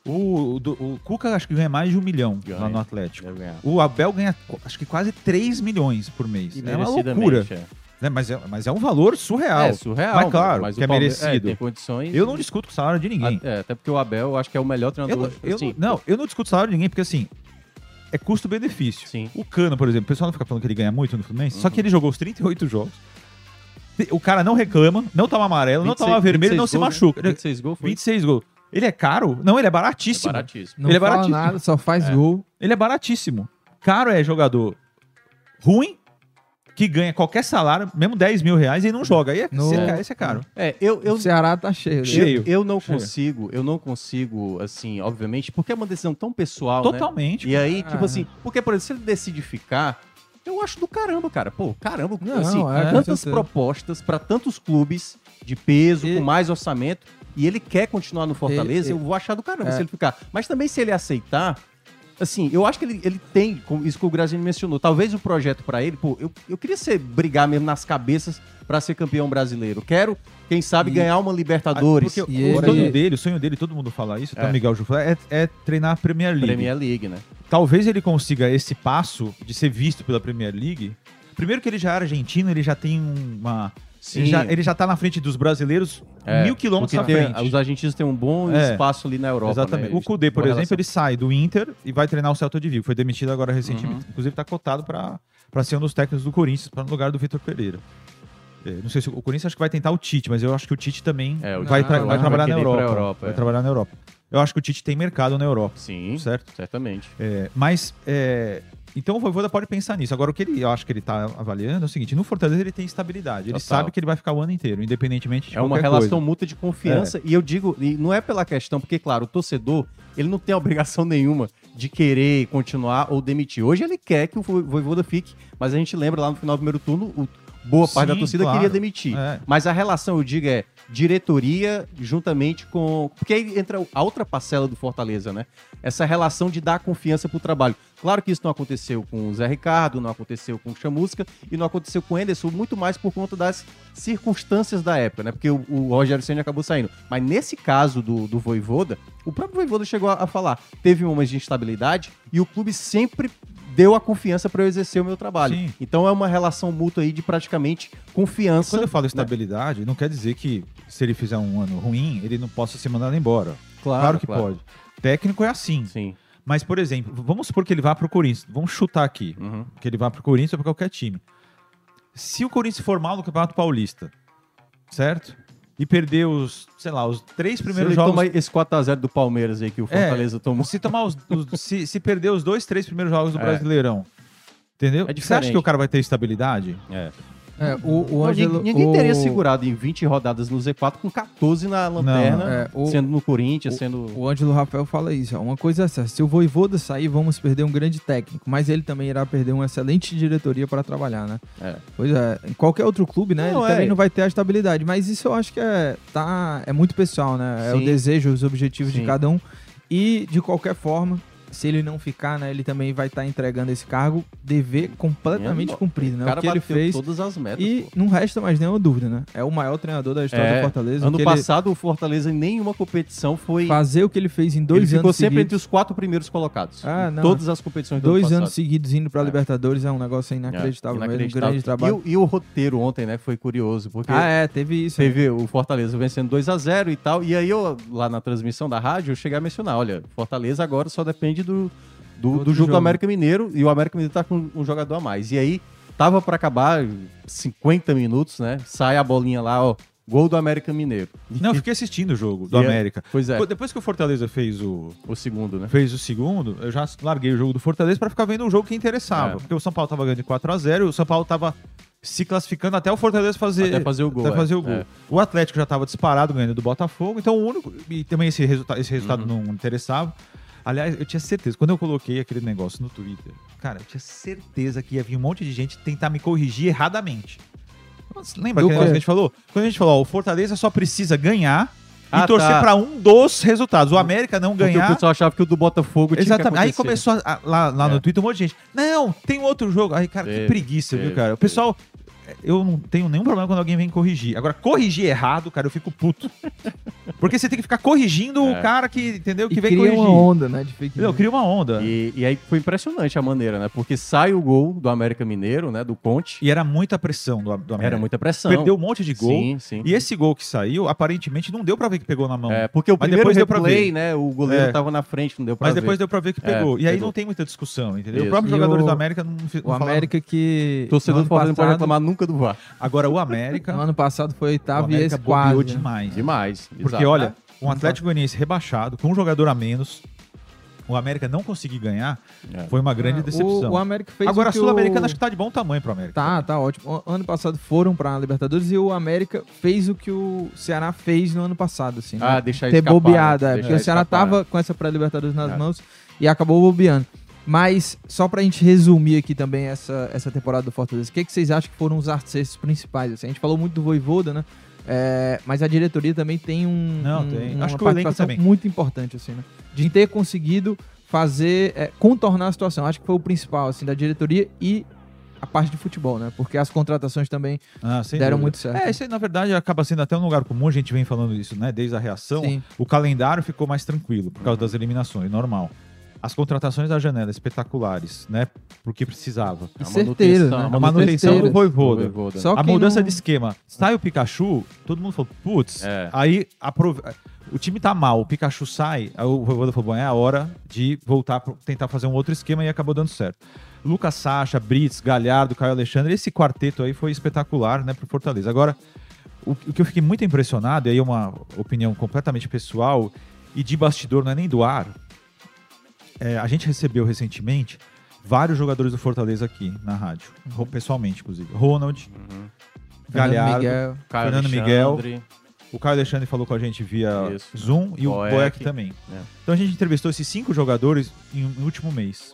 O, o, o Cuca acho que ganha mais de um milhão Ganha. lá no Atlético. O Abel ganha acho que quase 3 milhões por mês. E É uma loucura. é. né? Mas, é, mas é um valor surreal. É surreal. Mas claro, mas que o é merecido. tem condições. Eu não discuto com o salário de ninguém. É, até porque o Abel, eu acho que é o melhor Eu, treinador. não- eu assim, não, não, eu não discuto salário de ninguém, porque assim, é custo-benefício. O Cano, por exemplo, o pessoal não fica falando que ele ganha muito no Fluminense, só Uhum. que ele jogou os 38 jogos. O cara não reclama, não toma amarelo, não 26 toma vermelho, não se 26 gols, machuca. né? 26 gols foi 26 gols. Ele é caro? Não, ele é é baratíssimo. baratíssimo. Não ele é fala baratíssimo. nada, só faz gol. Ele é baratíssimo. Caro é jogador ruim, que ganha qualquer salário, mesmo 10 mil reais, e não joga. Aí é, No- esse, é, esse é caro. É, eu, eu, O Ceará tá cheio. né? Cheio. eu, eu não Cheio. consigo, eu não consigo, assim, obviamente, porque é uma decisão tão pessoal, né? Totalmente. E aí, Ah. tipo assim, porque, por exemplo, se ele decide ficar, eu acho do caramba, cara. Pô, caramba, Não, assim, é, com tantas propostas pra tantos clubes de peso, E- com mais orçamento, e ele quer continuar no Fortaleza, E- e- eu vou achar do caramba É. se ele ficar. Mas também se ele aceitar, assim, eu acho que ele, ele tem, como isso que o Graziani mencionou, talvez o projeto pra ele, pô, eu, eu queria ser brigar mesmo nas cabeças pra ser campeão brasileiro. Quero, quem sabe, E- ganhar uma Libertadores. Porque E o ele- sonho dele, o sonho dele, todo mundo fala isso, até É. o Miguel Ju é, é treinar a Premier League. Premier League, né? Talvez ele consiga esse passo de ser visto pela Premier League. Primeiro que ele já é argentino, ele já tem uma... Ele já, ele já tá na frente dos brasileiros É, mil quilômetros à tem- frente. Os argentinos têm um bom É. espaço ali na Europa. Exatamente. né? O Kudê, por Boa exemplo, ele sai do Inter e vai treinar o Celta de Vigo. Foi demitido agora recentemente. Uhum. Inclusive tá cotado para ser um dos técnicos do Corinthians, para no lugar do Vitor Pereira. É, não sei se o Corinthians acho que vai tentar o Tite, mas eu acho que o Tite também É, o vai, tra- vai vai trabalhar na ir pra Europa. Europa, vai é. trabalhar na Europa. Eu acho que o Tite tem mercado na Europa, Sim, certo? certamente. É, mas então o Voivoda pode pensar nisso. Agora o que ele, eu acho que ele está avaliando é o seguinte: no Fortaleza ele tem estabilidade. Ele Total. sabe que ele vai ficar o ano inteiro, independentemente de É uma relação coisa. mútua de confiança. E eu digo, e não é pela questão, porque, claro, o torcedor, ele não tem obrigação nenhuma de querer continuar ou demitir. Hoje ele quer que o Vo- Voivoda fique, mas a gente lembra lá no final do primeiro turno, o- boa parte da torcida claro. queria demitir. É. Mas a relação, eu digo, é diretoria juntamente com. Porque aí entra a outra parcela do Fortaleza, né? Essa relação de dar confiança pro trabalho. Claro que isso não aconteceu com o Zé Ricardo, não aconteceu com o Chamusca e não aconteceu com o Enderson, muito mais por conta das circunstâncias da época, né? Porque o, o Rogério Senna acabou saindo. Mas nesse caso do, do Voivoda, o próprio Voivoda chegou a, a falar: teve momentos de instabilidade e o clube sempre deu a confiança para eu exercer o meu trabalho. Sim. Então é uma relação mútua aí de praticamente confiança. Quando eu falo né? estabilidade, não quer dizer que se ele fizer um ano ruim, ele não possa ser mandado embora. Claro, que pode. Técnico é assim. Sim. Mas, por exemplo, vamos supor que ele vá pro Corinthians. Vamos chutar aqui. Uhum. Que ele vá pro Corinthians ou pra qualquer time. Se o Corinthians for mal no Campeonato Paulista, certo? E perder os, sei lá, os três Se primeiros ele jogos. toma esse 4x0 do Palmeiras aí que o É, Fortaleza tomou. Se tomar os, os- se, se perder os dois, três primeiros jogos do É. Brasileirão. Entendeu? É Você acha que o cara vai ter estabilidade? É. É, o, o Não, Ângelo. ninguém ninguém o- teria segurado em 20 rodadas no Z4 com 14 na lanterna, é, o- sendo no Corinthians, sendo. O Ângelo Rafael fala isso. ó, Uma coisa é essa: se o Voivoda sair, vamos perder um grande técnico, mas ele também irá perder uma excelente diretoria para trabalhar, né? É. Pois é, em qualquer outro clube, né? Não, ele é. também não vai ter a estabilidade. Mas isso eu acho que é, tá, é muito pessoal, né? É o Sim. desejo, os objetivos de Sim. cada um. E, de qualquer forma, se ele não ficar, né? Ele também vai estar entregando esse cargo, dever completamente cumprido, né? o cara o que ele fez. todas as metas. E pô. não resta mais nenhuma dúvida, né? É o maior treinador da história É, do Fortaleza. Ano que ele- passado, o Fortaleza em nenhuma competição foi. fazer o que ele fez em dois ele ficou anos sempre seguidos. entre os quatro primeiros colocados. Ah, não. Todas as competições do Dois ano anos passado. seguidos indo pra É. Libertadores é um negócio inacreditável, É, mesmo, um inacreditável. grande trabalho. E, o- e o roteiro ontem, né, foi curioso, porque Ah, é, teve isso. né? teve o Fortaleza vencendo 2 a 0 e tal. E aí eu, lá na transmissão da rádio, eu cheguei a mencionar, olha, Fortaleza agora só depende do, do, Outro do jogo, jogo. do América Mineiro e o América Mineiro tá com um jogador a mais. E aí tava pra acabar 50 minutos, né? Sai a bolinha lá, ó, gol do América Mineiro. Não, eu fiquei assistindo o jogo do E é- América. Pois é, Depois que o Fortaleza fez o, o segundo, né? fez o segundo, eu já larguei o jogo do Fortaleza pra ficar vendo um jogo que interessava. É. Porque o São Paulo tava ganhando de 4 a 0 e o São Paulo tava se classificando até o Fortaleza fazer, Até fazer o gol, até é. fazer o gol. É. O Atlético já tava disparado ganhando do Botafogo, então o único. E também esse, resulta esse resultado Uhum. não interessava. Aliás, eu tinha certeza, quando eu coloquei aquele negócio no Twitter, cara, eu tinha certeza que ia vir um monte de gente tentar me corrigir erradamente. Nossa, Lembra aquele negócio que a gente falou? Quando a gente falou, ó, o Fortaleza só precisa ganhar Ah, e torcer tá. pra um dos resultados. O América não Porque o ganhar. pessoal achava que o do Botafogo tinha Exatamente. Aí começou a- a- lá, lá É. no Twitter um monte de gente. Não, tem outro jogo. Aí, cara, que preguiça, viu, cara? O pessoal. Eu não tenho nenhum problema quando alguém vem corrigir. Agora, corrigir errado, cara, eu fico puto. Porque você tem que ficar corrigindo É. o cara que, entendeu? Que E vem cria corrigir. uma onda, né, de fake news. Cria uma onda. E... E, e aí foi impressionante a maneira, né? Porque sai o gol do América Mineiro, né? Do Conte. era muita pressão do, do América. Era muita pressão. Perdeu um monte de gol. Sim, sim. E esse gol que saiu, aparentemente, não deu pra ver que pegou na mão. É, porque o Mas primeiro depois deu pra replay, ver. né? O goleiro É. tava na frente, não deu pra Mas ver. depois deu pra ver que É, pegou. e aí pegou. não tem muita discussão, entendeu? Isso. Os próprios E jogadores o- do América não, O não falaram. América que. Torcedor do Fortaleza não pode reclamar nunca do VAR. Agora o América. No ano passado foi o oitavo e esse quase. né? demais. Demais. Porque, exato. olha, um Atlético Goianiense rebaixado, com um jogador a menos, o América não conseguir ganhar, É. foi uma grande Ah, decepção. O, o América fez Agora, o a Sul-Americana o- acho que tá de bom tamanho pro América. Tá, tá ótimo. O- Ano passado foram pra Libertadores e o América fez o que o Ceará fez no ano passado, assim. né? Ah, deixar Ter escapar, bobeado, né? é, porque o Ceará escapar. tava com essa pré-Libertadores nas É. mãos e acabou bobeando. Mas, só pra gente resumir aqui também essa, essa temporada do Fortaleza, o que, que vocês acham que foram os arcestos principais? assim? a gente falou muito do Voivoda, né? É, mas a diretoria também tem um, Não, um- tem. uma Acho participação também. muito importante, assim, né? De ter conseguido fazer, é, contornar a situação. Acho que foi o principal, assim, da diretoria e a parte de futebol, né? Porque as contratações também Ah, deram dúvida. muito certo. É, isso aí, na verdade, acaba sendo até um lugar comum, a gente vem falando isso, né? Desde a reação. Sim. O calendário ficou mais tranquilo por causa das eliminações, normal. As contratações da janela espetaculares, né? Porque precisava. E A certeza, manutenção, né? A manutenção certeza. do Voivoda. Voivoda. Só a mudança não- de esquema. Sai o Pikachu, todo mundo falou, putz, É. aí aprove- o time tá mal, o Pikachu sai, aí o Voivoda falou, bom, é a hora de voltar pra tentar fazer um outro esquema e acabou dando certo. Lucas Sacha, Brits, Galhardo, Caio Alexandre, esse quarteto aí foi espetacular, né, pro Fortaleza. Agora, o, o que eu fiquei muito impressionado, e aí é uma opinião completamente pessoal e de bastidor, não é nem do ar, é, a gente recebeu recentemente vários jogadores do Fortaleza aqui na rádio, ro- pessoalmente, inclusive. Ronald, Uhum. Fernando Galhardo, Miguel. Caio Fernando Alexandre. o Caio Alexandre falou com a gente via Isso. Zoom e o Boeck. Também. É. Então a gente entrevistou esses cinco jogadores em, no último mês.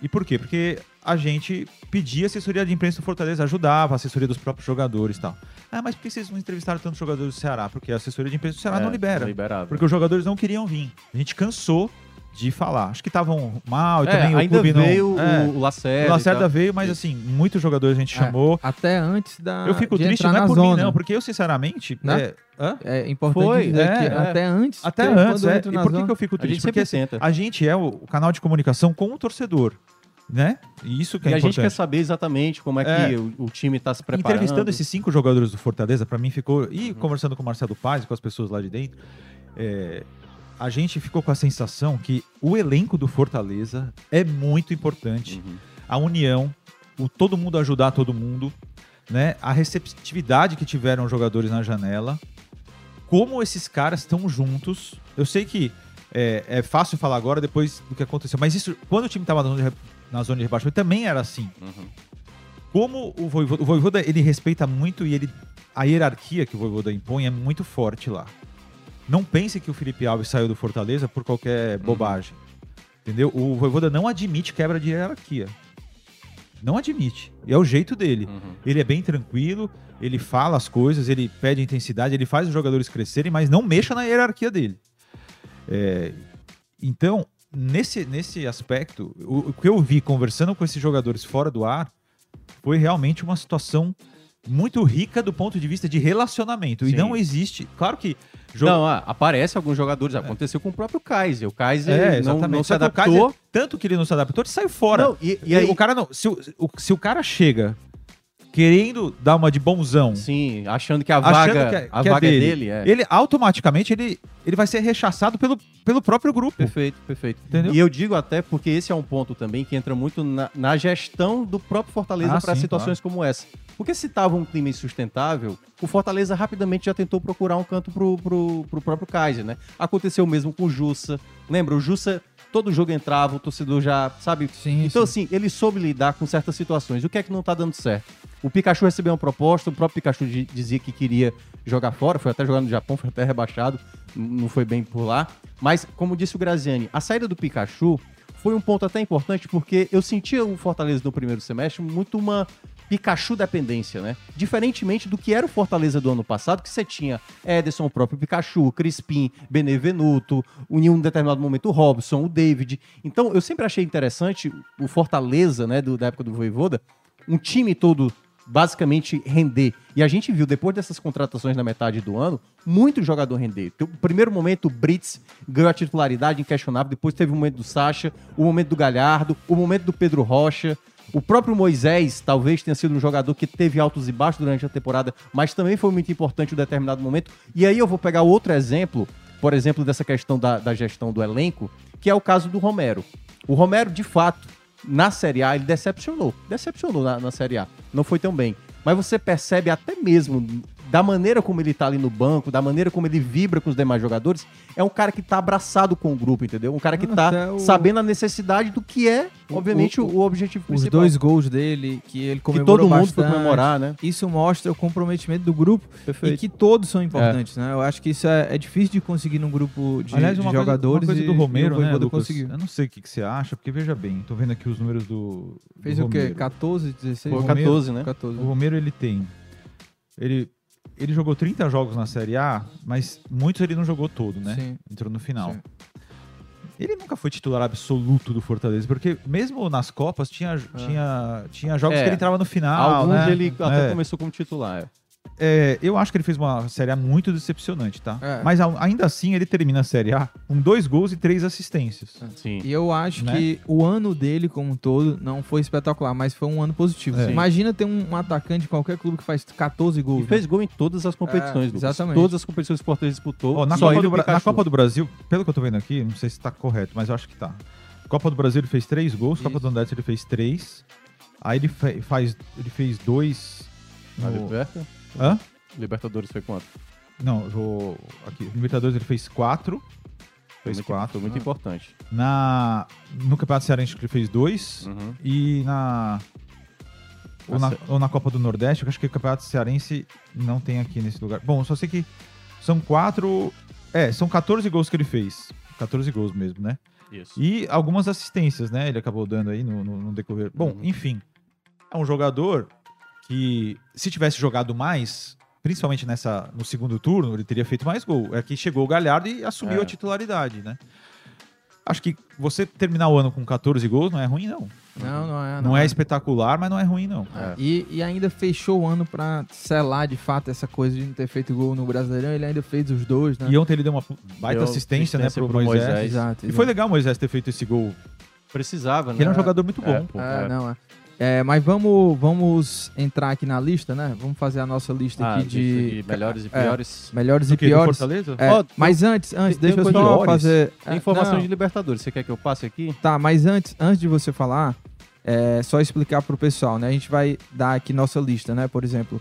E por quê? Porque a gente pedia assessoria de imprensa do Fortaleza, ajudava a assessoria dos próprios jogadores e tal. Ah, mas por que vocês não entrevistaram tantos jogadores do Ceará? Porque a assessoria de imprensa do Ceará É, não libera. liberava. Porque os jogadores não queriam vir. A gente cansou de falar. Acho que estavam mal e É, também o clube não. veio É, o, Lacerda. o Lacerda veio, mas assim, muitos jogadores a gente É, chamou. Até antes da. Eu fico triste, não é por zona. mim, não, porque eu, sinceramente. Né? é-? É importante Foi, dizer é, que é. até antes. Até antes, é. E por que, que eu fico triste? Porque assim, tenta. a gente é o canal de comunicação com o torcedor, né? E isso que E é a gente quer importante. saber exatamente como é, É. que o, o time tá se preparando. Entrevistando esses cinco jogadores do Fortaleza, pra mim ficou. E Uhum. conversando com o Marcelo Paz e com as pessoas lá de dentro, é, a gente ficou com a sensação que o elenco do Fortaleza é muito importante. Uhum. A união, o todo mundo ajudar todo mundo, né? A receptividade que tiveram os jogadores na janela. Como esses caras estão juntos. Eu sei que é, é fácil falar agora depois do que aconteceu, mas isso, quando o time estava na, zona de re- na zona de rebaixamento, também era assim. Uhum. Como o Voivoda, o Voivoda, ele respeita muito e ele a hierarquia que o Voivoda impõe é muito forte lá. Não pense que o Felipe Alves saiu do Fortaleza por qualquer bobagem. Entendeu? O Voivoda não admite quebra de hierarquia. Não admite. E é o jeito dele. Uhum. Ele é bem tranquilo, ele fala as coisas, ele pede intensidade, ele faz os jogadores crescerem, mas não mexa na hierarquia dele. É, então, nesse, nesse aspecto, o, o que eu vi conversando com esses jogadores fora do ar foi realmente uma situação muito rica do ponto de vista de relacionamento. E Sim. não existe. Claro que. jogo- Não, ah, aparece alguns jogadores. Aconteceu com o próprio Kaiser. O Kaiser É, não, não se adaptou. Kaiser, tanto que ele não se adaptou, ele saiu fora. Não, e, e aí, o cara não. Se o- se o cara chega querendo dar uma de bonzão, sim, achando que a achando vaga, que é- a que é vaga é dele, dele, é. ele automaticamente ele, ele vai ser rechaçado pelo, pelo próprio grupo. Perfeito, perfeito. Entendeu? E eu digo até porque esse é um ponto também que entra muito na, na gestão do próprio Fortaleza Ah, para situações como essa. Porque se estava um clima insustentável, o Fortaleza rapidamente já tentou procurar um canto pro, pro, pro próprio Kaiser, né? Aconteceu mesmo com o Jussa. Lembra, o Jussa, todo jogo entrava, o torcedor já, sabe? Sim, então, sim. assim, ele soube lidar com certas situações. O que é que não tá dando certo? O Pikachu recebeu uma proposta, o próprio Pikachu di- dizia que queria jogar fora, foi até jogar no Japão, foi até rebaixado, não foi bem por lá. Mas, como disse o Graziani, a saída do Pikachu foi um ponto até importante porque eu sentia o Fortaleza no primeiro semestre muito uma Pikachu dependência, né? Diferentemente do que era o Fortaleza do ano passado, que você tinha Ederson, o próprio Pikachu, Crispim, Benevenuto, em um determinado momento o Robson, o David. Então, eu sempre achei interessante o Fortaleza, né, do, da época do Voivoda, um time todo basicamente render. E a gente viu, depois dessas contratações na metade do ano, muito jogador render. No primeiro momento, o Brits ganhou a titularidade inquestionável, depois teve o momento do Sacha, o momento do Galhardo, o momento do Pedro Rocha. O próprio Moisés talvez tenha sido um jogador que teve altos e baixos durante a temporada, mas também foi muito importante em um determinado momento. E aí eu vou pegar outro exemplo, por exemplo, dessa questão da, da gestão do elenco, que é o caso do Romero. O Romero, de fato, na Série A, ele decepcionou. Decepcionou na, na Série A. Não foi tão bem. Mas você percebe até mesmo da maneira como ele tá ali no banco, da maneira como ele vibra com os demais jogadores, é um cara que tá abraçado com o grupo, entendeu? Um cara que tá o- sabendo a necessidade do que é, obviamente, o, o- objetivo Os principal. dois gols dele, que ele que comemorou todo mundo foi bastante. comemorar, né? Isso mostra o comprometimento do grupo Perfeito. e que todos são importantes, né? Eu acho que isso é, é difícil de conseguir num grupo de, Aliás, de uma coisa, jogadores. uma coisa e- do e o Romero, né, Lucas? conseguiu. Eu não sei o que, que você acha, porque veja bem, tô vendo aqui os números do. do Fez o quê? Romero. 14, 16? Foi Romero- 14, né? 14. O Romero, ele tem. Ele, ele jogou 30 jogos na Série A, mas muitos ele não jogou todo, né? Sim. Entrou no final. Sim. Ele nunca foi titular absoluto do Fortaleza, porque mesmo nas Copas tinha, tinha, tinha jogos É. que ele entrava no final. Alguns né? ele até É. começou como titular. É. É, eu acho que ele fez uma Série A muito decepcionante, tá? É. Mas ainda assim ele termina a Série A com dois gols e três assistências. Sim. E eu acho Né? que o ano dele como um todo não foi espetacular, mas foi um ano positivo. É. Imagina ter um, um atacante de qualquer clube que faz 14 gols. E né? fez gol em todas as competições, É, exatamente. Todas as competições que o Fortaleza disputou. Ó, na, Copa ele do na. Copa do Brasil, pelo que eu tô vendo aqui, não sei se tá correto, mas eu acho que tá. Copa do Brasil ele fez três gols, Copa Isso. do Nordeste ele fez três. Aí ele, fe- faz, ele fez dois. Na no- Liberta? Hã? Libertadores foi quanto? Não, eu vou. Aqui, Libertadores ele fez quatro. Fez muito, quatro. Foi muito Ah. importante. Na, no Campeonato Cearense ele fez dois. Uhum. E na. Ou na, ou na Copa do Nordeste, eu acho que o Campeonato Cearense não tem aqui nesse lugar. Bom, eu só sei que são quatro. É, são 14 gols que ele fez. 14 gols mesmo, né? Isso. E algumas assistências, né? Ele acabou dando aí no, no- no decorrer. Bom, Uhum. enfim. É um jogador que, se tivesse jogado mais, principalmente nessa no segundo turno, ele teria feito mais gol. É que chegou o Galhardo e assumiu É. a titularidade, né? Acho que você terminar o ano com 14 gols não é ruim, não. Não, não é. Não, é espetacular, mas não é ruim, não. É. E, e ainda fechou o ano pra selar de fato essa coisa de não ter feito gol no Brasileirão. Ele ainda fez os dois, né? E ontem ele deu uma baita Deu assistência, né, assistência pro, pro Moisés. Moisés. Exato. E foi legal o Moisés ter feito esse gol. Precisava, né? Ele é um jogador muito bom. É, pô, É, é. não, é. É, mas vamos, vamos entrar aqui na lista, né? Vamos fazer a nossa lista Ah, aqui lista de melhores e É. piores. melhores Do e piores. Fortaleza? É, Ó, mas antes, antes, deixa eu só piores. fazer. Tem é, informação não, de Libertadores. Você quer que eu passe aqui? Tá, mas antes, antes de você falar, é só explicar pro pessoal, né? A gente vai dar aqui nossa lista, né? Por exemplo,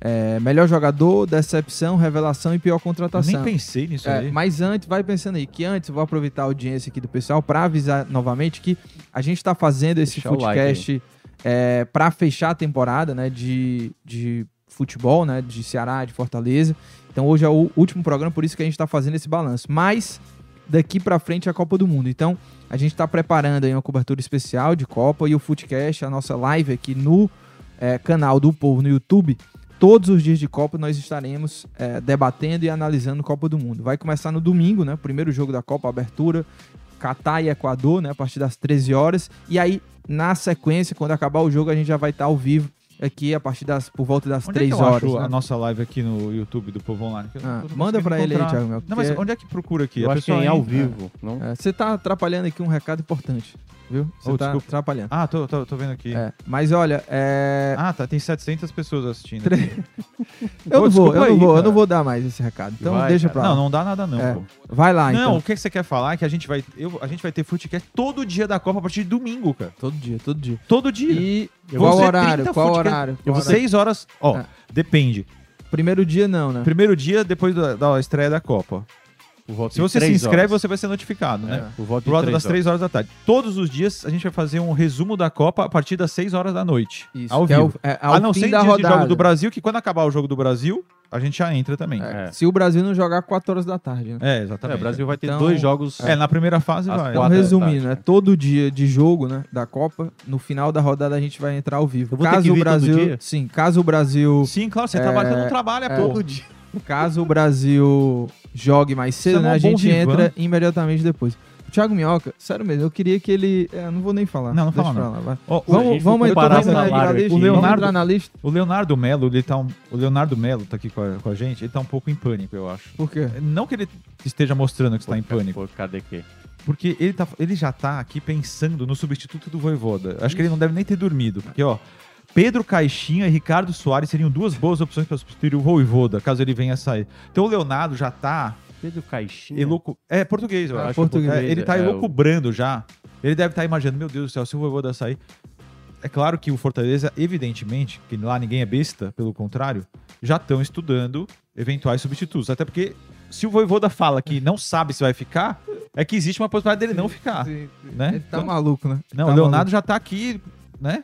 é, melhor jogador, decepção, revelação e pior Eu contratação. nem pensei nisso É, aí. mas antes, vai pensando aí, que antes eu vou aproveitar a audiência aqui do pessoal para avisar novamente que a gente está fazendo esse o like podcast é, para fechar a temporada né, de, de futebol, né, de Ceará, de Fortaleza. Então hoje é o último programa, por isso que a gente está fazendo esse balanço. Mas daqui para frente é a Copa do Mundo. Então a gente está preparando aí uma cobertura especial de Copa e o Footcast, a nossa live aqui no é, canal do Povo no YouTube. Todos os dias de Copa nós estaremos é, debatendo e analisando Copa do Mundo. Vai começar no domingo, né? Primeiro jogo da Copa, abertura. Catar e Equador, né? A partir das 13 horas. E aí, na sequência, quando acabar o jogo, a gente já vai estar ao vivo aqui a partir das por volta das Onde 3 é que eu horas. acho né? a nossa live aqui no YouTube do Povo Online? Ah, manda pra ele aí. Thiago Mel, Não, mas onde é que procura aqui? Eu A acho que é em ao vivo. Não? É, Você tá atrapalhando aqui um recado importante, viu? Você Oh, tá desculpa. atrapalhando. Ah, tô, tô, tô vendo aqui. É, mas olha, é, Ah, tá. Tem 700 pessoas assistindo. Eu, não vou, eu não aí, vou, eu cara. não vou dar mais esse recado. Então Vai, deixa cara. pra lá. Não, não dá nada não, É. pô. Vai lá, não, então. o que você quer falar é que a gente vai, eu, a gente vai ter futecast todo dia da Copa a partir de domingo, cara. Todo dia, todo dia. Todo dia. E qual horário? 30 Qual footcast- horário? Eu Qual vou horário? 6 horas. Ó, É. depende. Primeiro dia não, né? Primeiro dia depois da, da estreia da Copa. Por volta Se de você se inscreve, horas. você vai ser notificado, né? É, por volta Por de volta três das horas. 3 horas da tarde. Todos os dias a gente vai fazer um resumo da Copa a partir das 6 horas da noite. Isso, ao é vivo. o- é ao a não ser dias de rodada. jogo do Brasil, que quando acabar o jogo do Brasil, a gente já entra também. É, É, Se o Brasil não jogar 4 horas da tarde, né? É, exatamente. o Brasil vai ter Então, dois jogos. É, na primeira fase vai. Então, resumindo, tarde, né? né? Todo dia de jogo, né, da Copa, no final da rodada a gente vai entrar ao vivo. Eu vou ter Caso que o Brasil, dia? sim, caso o Brasil, Sim, claro, você É, trabalha, você não trabalha, é. pô. todo dia. caso o Brasil jogue mais cedo, né, é um a gente entra imediatamente depois. O Thiago Minhoca, sério mesmo, eu queria que ele, é, não vou nem falar. Não, não fala não. lá, vai. Ó, o- Vamos, vamos, na lista, vamos Leonardo- entrar na lista. O Leonardo Melo, ele tá um, o Leonardo Melo tá aqui com a, com a gente, ele tá um pouco em pânico, eu acho. Por quê? Não que ele esteja mostrando que está em pânico, Pô, cadê que? porque ele, tá, ele já tá aqui pensando no substituto do Voivoda. Acho que ele não deve nem ter dormido, porque, ó, Pedro Caixinha e Ricardo Soares seriam duas boas opções para substituir o Voivoda, caso ele venha a sair. Então o Leonardo já tá Pedro Caixinha. elocu... É português, eu Ah, acho. português, É, ele tá é, o- elocubrando já. Ele deve estar imaginando, meu Deus do céu, se o Voivoda sair... É claro que o Fortaleza, evidentemente, que lá ninguém é besta, pelo contrário, já estão estudando eventuais substitutos. Até porque se o Voivoda fala que não sabe se vai ficar, é que existe uma possibilidade dele não ficar. Sim, sim. né? Ele tá Então- maluco, né? Não, Tá o Leonardo já tá aqui, né?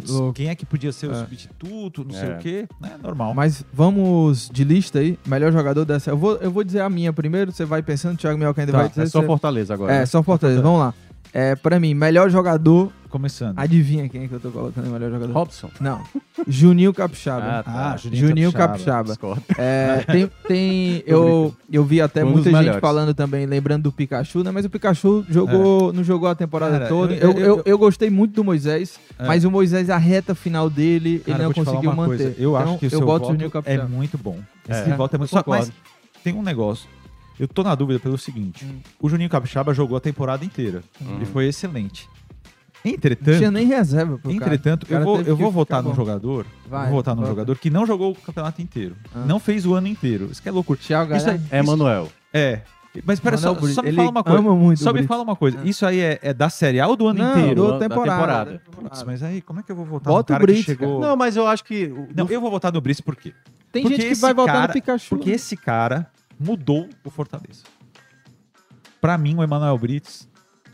Louco. quem é que podia ser o É. substituto, não sei É. o quê, né? Normal. Mas vamos de lista aí. Melhor jogador dessa. Eu vou, eu vou dizer a minha primeiro, você vai pensando, o Thiago Minhoca ainda Tá, vai dizer. É só você- Fortaleza agora. É, né? só Fortaleza. Vamos lá. É, pra mim, melhor jogador. Começando. Adivinha quem é que eu tô colocando em melhor jogador? Robson. Não. Juninho Capixaba. Ah, tá. Ah, Juninho Juninho Capixaba. Capixaba. É, tem, tem eu, eu vi até um muita gente melhores. falando também, lembrando do Pikachu, né? Mas o Pikachu jogou, não jogou a temporada É. Cara, toda. eu- Eu, eu- eu, eu gostei muito do Moisés, É. mas o Moisés, a reta final dele, Cara, ele eu não conseguiu manter. coisa, Eu Então, acho que o eu seu voto Juninho é muito bom. É, Esse voto é muito só, Mas tem um negócio. Eu tô na dúvida pelo seguinte. Hum. O Juninho Capixaba jogou a temporada inteira. Uhum. E foi excelente. Não tinha Entretanto, nem reserva pro entretanto O cara eu vou, eu vou votar num jogador. Vai, vou votar num jogador que não jogou o campeonato inteiro. Ah. Não fez o ano inteiro. Isso que é loucura. Thiago Isso Galhardo. aí- É Manuel. É. Mas pera, só, Brito, só me ele fala uma coisa. Só o me Brito. fala uma coisa. Ah. Isso aí é, é da Série A ou do ano Não, inteiro? do temporada. temporada. da temporada. Putz, mas aí, como é que eu vou votar Bota no o cara que Brito, chegou... Não, mas eu acho que. o- Não, eu vou votar no Brice por quê? Tem Porque gente que vai votar cara- no Pikachu. Porque esse cara mudou o Fortaleza. Pra mim, o Emanuel Brits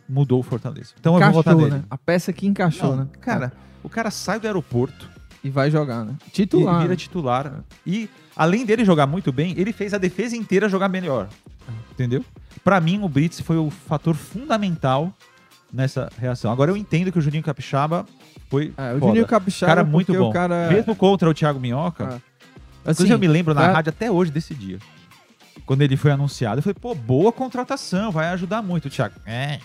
mudou o Fortaleza. Então eu vou votar encaixou, nele. né? A peça que encaixou, Não, né? Cara, o cara sai do aeroporto E vai jogar, né? e Titular. vira né? titular. E, além dele jogar muito bem, ele fez a defesa inteira jogar melhor. Entendeu? Pra mim, o Brits foi o fator fundamental nessa reação. Agora eu entendo que o Juninho Capixaba foi É, o foda. Juninho Capixaba, cara muito porque bom. cara... Mesmo contra o Thiago Minhoca, Ah. Inclusive, eu me lembro na tá- rádio até hoje desse dia. Quando ele foi anunciado, eu falei, pô, boa contratação, vai ajudar muito o Thiago. É,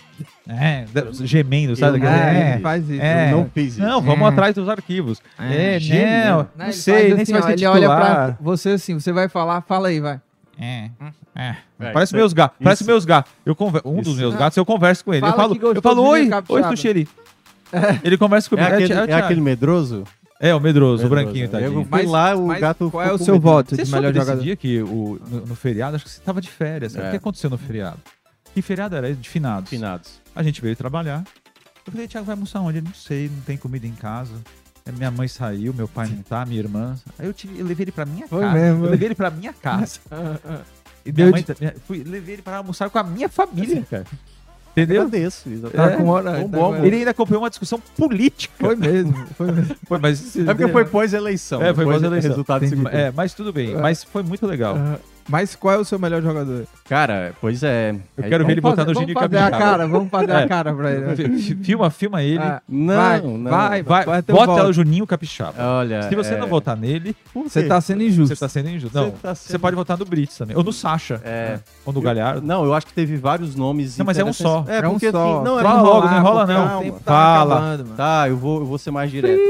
é, gemendo, sabe? Eu não- é, ele faz isso. é. Eu não fiz isso. Não, vamos É. atrás dos arquivos. É, Gemendo. não, Não, não ele sei, nem assim, se vai ó, Ele olha pra você assim, você vai falar, fala aí, vai. É, é. É, Parece meus gatos, parece meus gatos. Eu conver... Um dos isso- meus gatos, eu converso com ele. Eu Fala falo, que gostou eu falo oi, oi, Capixaba." Tuxeri. Ele conversa É comigo. aquele, Thi- é aquele medroso? É, o medroso, o Medroso, branquinho, Eu tadinho. fui Mas- lá, o mas gato. Qual é o seu voto Você de melhor desse jogador? dia que o, no, no feriado, acho que você tava de férias. É. O que aconteceu no feriado? Que feriado era? De finados. Finados. A gente veio trabalhar. Eu falei, Thiago, vai almoçar onde? Ele, não sei, não tem comida em casa. Minha mãe saiu, meu pai não tá, minha irmã. Aí eu, tive, eu levei ele pra minha Foi casa. mesmo, eu é. levei ele pra minha casa. E Deu minha mãe, de- fui, levei ele pra almoçar com a minha família, cara. Entendeu? Agradeço. Tá É, com hora, bom, tá bom, hora. Ele ainda acompanhou uma discussão política. Foi mesmo, foi mesmo. Foi, mas, É porque foi pós-eleição. É, foi pós-eleição. Resultado é, mas tudo bem. Mas foi muito legal. Ah, Mas qual é o seu melhor jogador? Cara, pois é. Eu É- quero ver ele botar no Gini Vamos fazer a Capixaba. cara, vamos fazer É. a cara pra ele. Fi- fi- Filma, filma ele. Ah, Não, vai, não. vai, Vai, vai bota o Juninho Capixaba. Olha. Se você é- não votar nele, Você tá sendo injusto. você tá sendo injusto. Você Não, tá você sendo- pode votar no Brits também. Ou no Sacha. É. Ou no Galhardo. Não, eu acho que teve vários nomes. Não, mas é um só. É, É um só. assim, não, é Fala um- logo, não enrola não. tá Fala. Tá, eu vou, ser mais direto.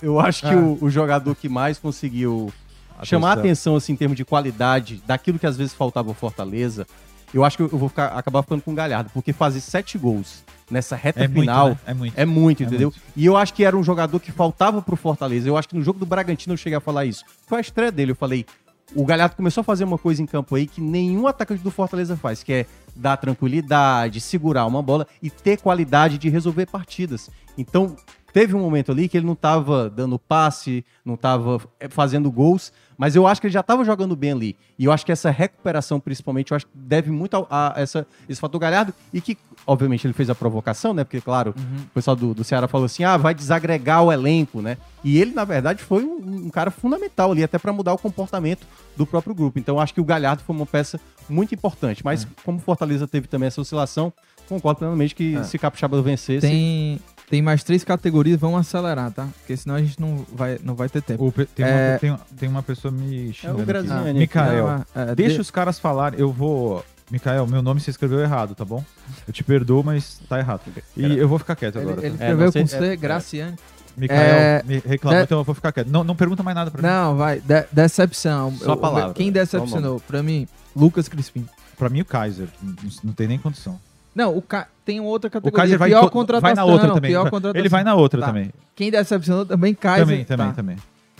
Eu, acho que Ah. o jogador que mais conseguiu chamar a atenção assim, em termos de qualidade, daquilo que às vezes faltava ao Fortaleza, eu acho que eu vou ficar, acabar ficando com o Galhardo, porque fazer sete gols nessa reta É muito, final né? É muito. é muito, É entendeu? E eu acho que era um jogador que faltava pro Fortaleza. Eu acho que no jogo do Bragantino eu cheguei a falar isso. Foi a estreia dele, eu falei. O Galhardo começou a fazer uma coisa em campo aí que nenhum atacante do Fortaleza faz, que é dar tranquilidade, segurar uma bola e ter qualidade de resolver partidas. Então, teve um momento ali que ele não estava dando passe, não estava fazendo gols, mas eu acho que ele já estava jogando bem ali. E eu acho que essa recuperação, principalmente, eu acho que deve muito a, a essa, esse fator Galhardo. E que, obviamente, ele fez a provocação, né? Porque, claro, Uhum. o pessoal do, do Ceará falou assim: ah, vai desagregar o elenco, né? E ele, na verdade, foi um, um cara fundamental ali, até para mudar o comportamento do próprio grupo. Então, eu acho que o Galhardo foi uma peça muito importante. Mas, É. como o Fortaleza teve também essa oscilação, concordo plenamente que É. se Capixaba vencesse. Tem, tem mais três categorias, vamos acelerar, tá? Porque senão a gente não vai, não vai ter tempo. O pe- tem, É- uma, tem, tem uma pessoa me xingando aqui. Graziani aqui. Mikael, Não, é, deixa de- os caras falarem. Eu vou... Mikael, meu nome você escreveu errado, tá bom? Eu te perdoo, mas tá errado. E eu vou ficar quieto Ele, agora. ele tá? É, escreveu sei- com C, é- Graciane. Mikael é- me reclamou, de- então eu vou ficar quieto. Não, não pergunta mais nada pra mim. Não, vai. de- decepção. Só a palavra, Quem o decepcionou? Pra mim, Lucas Crispim. Pra mim, o Kaiser. Não, não tem nem condição. Não, o Ca... tem outra O categoria. Kaiser vai, pior contratação. vai na outra também. Pior Vai- contratação. Ele vai na outra Tá. também. Quem decepcionou também, Kaiser. Também, também, Tá. também.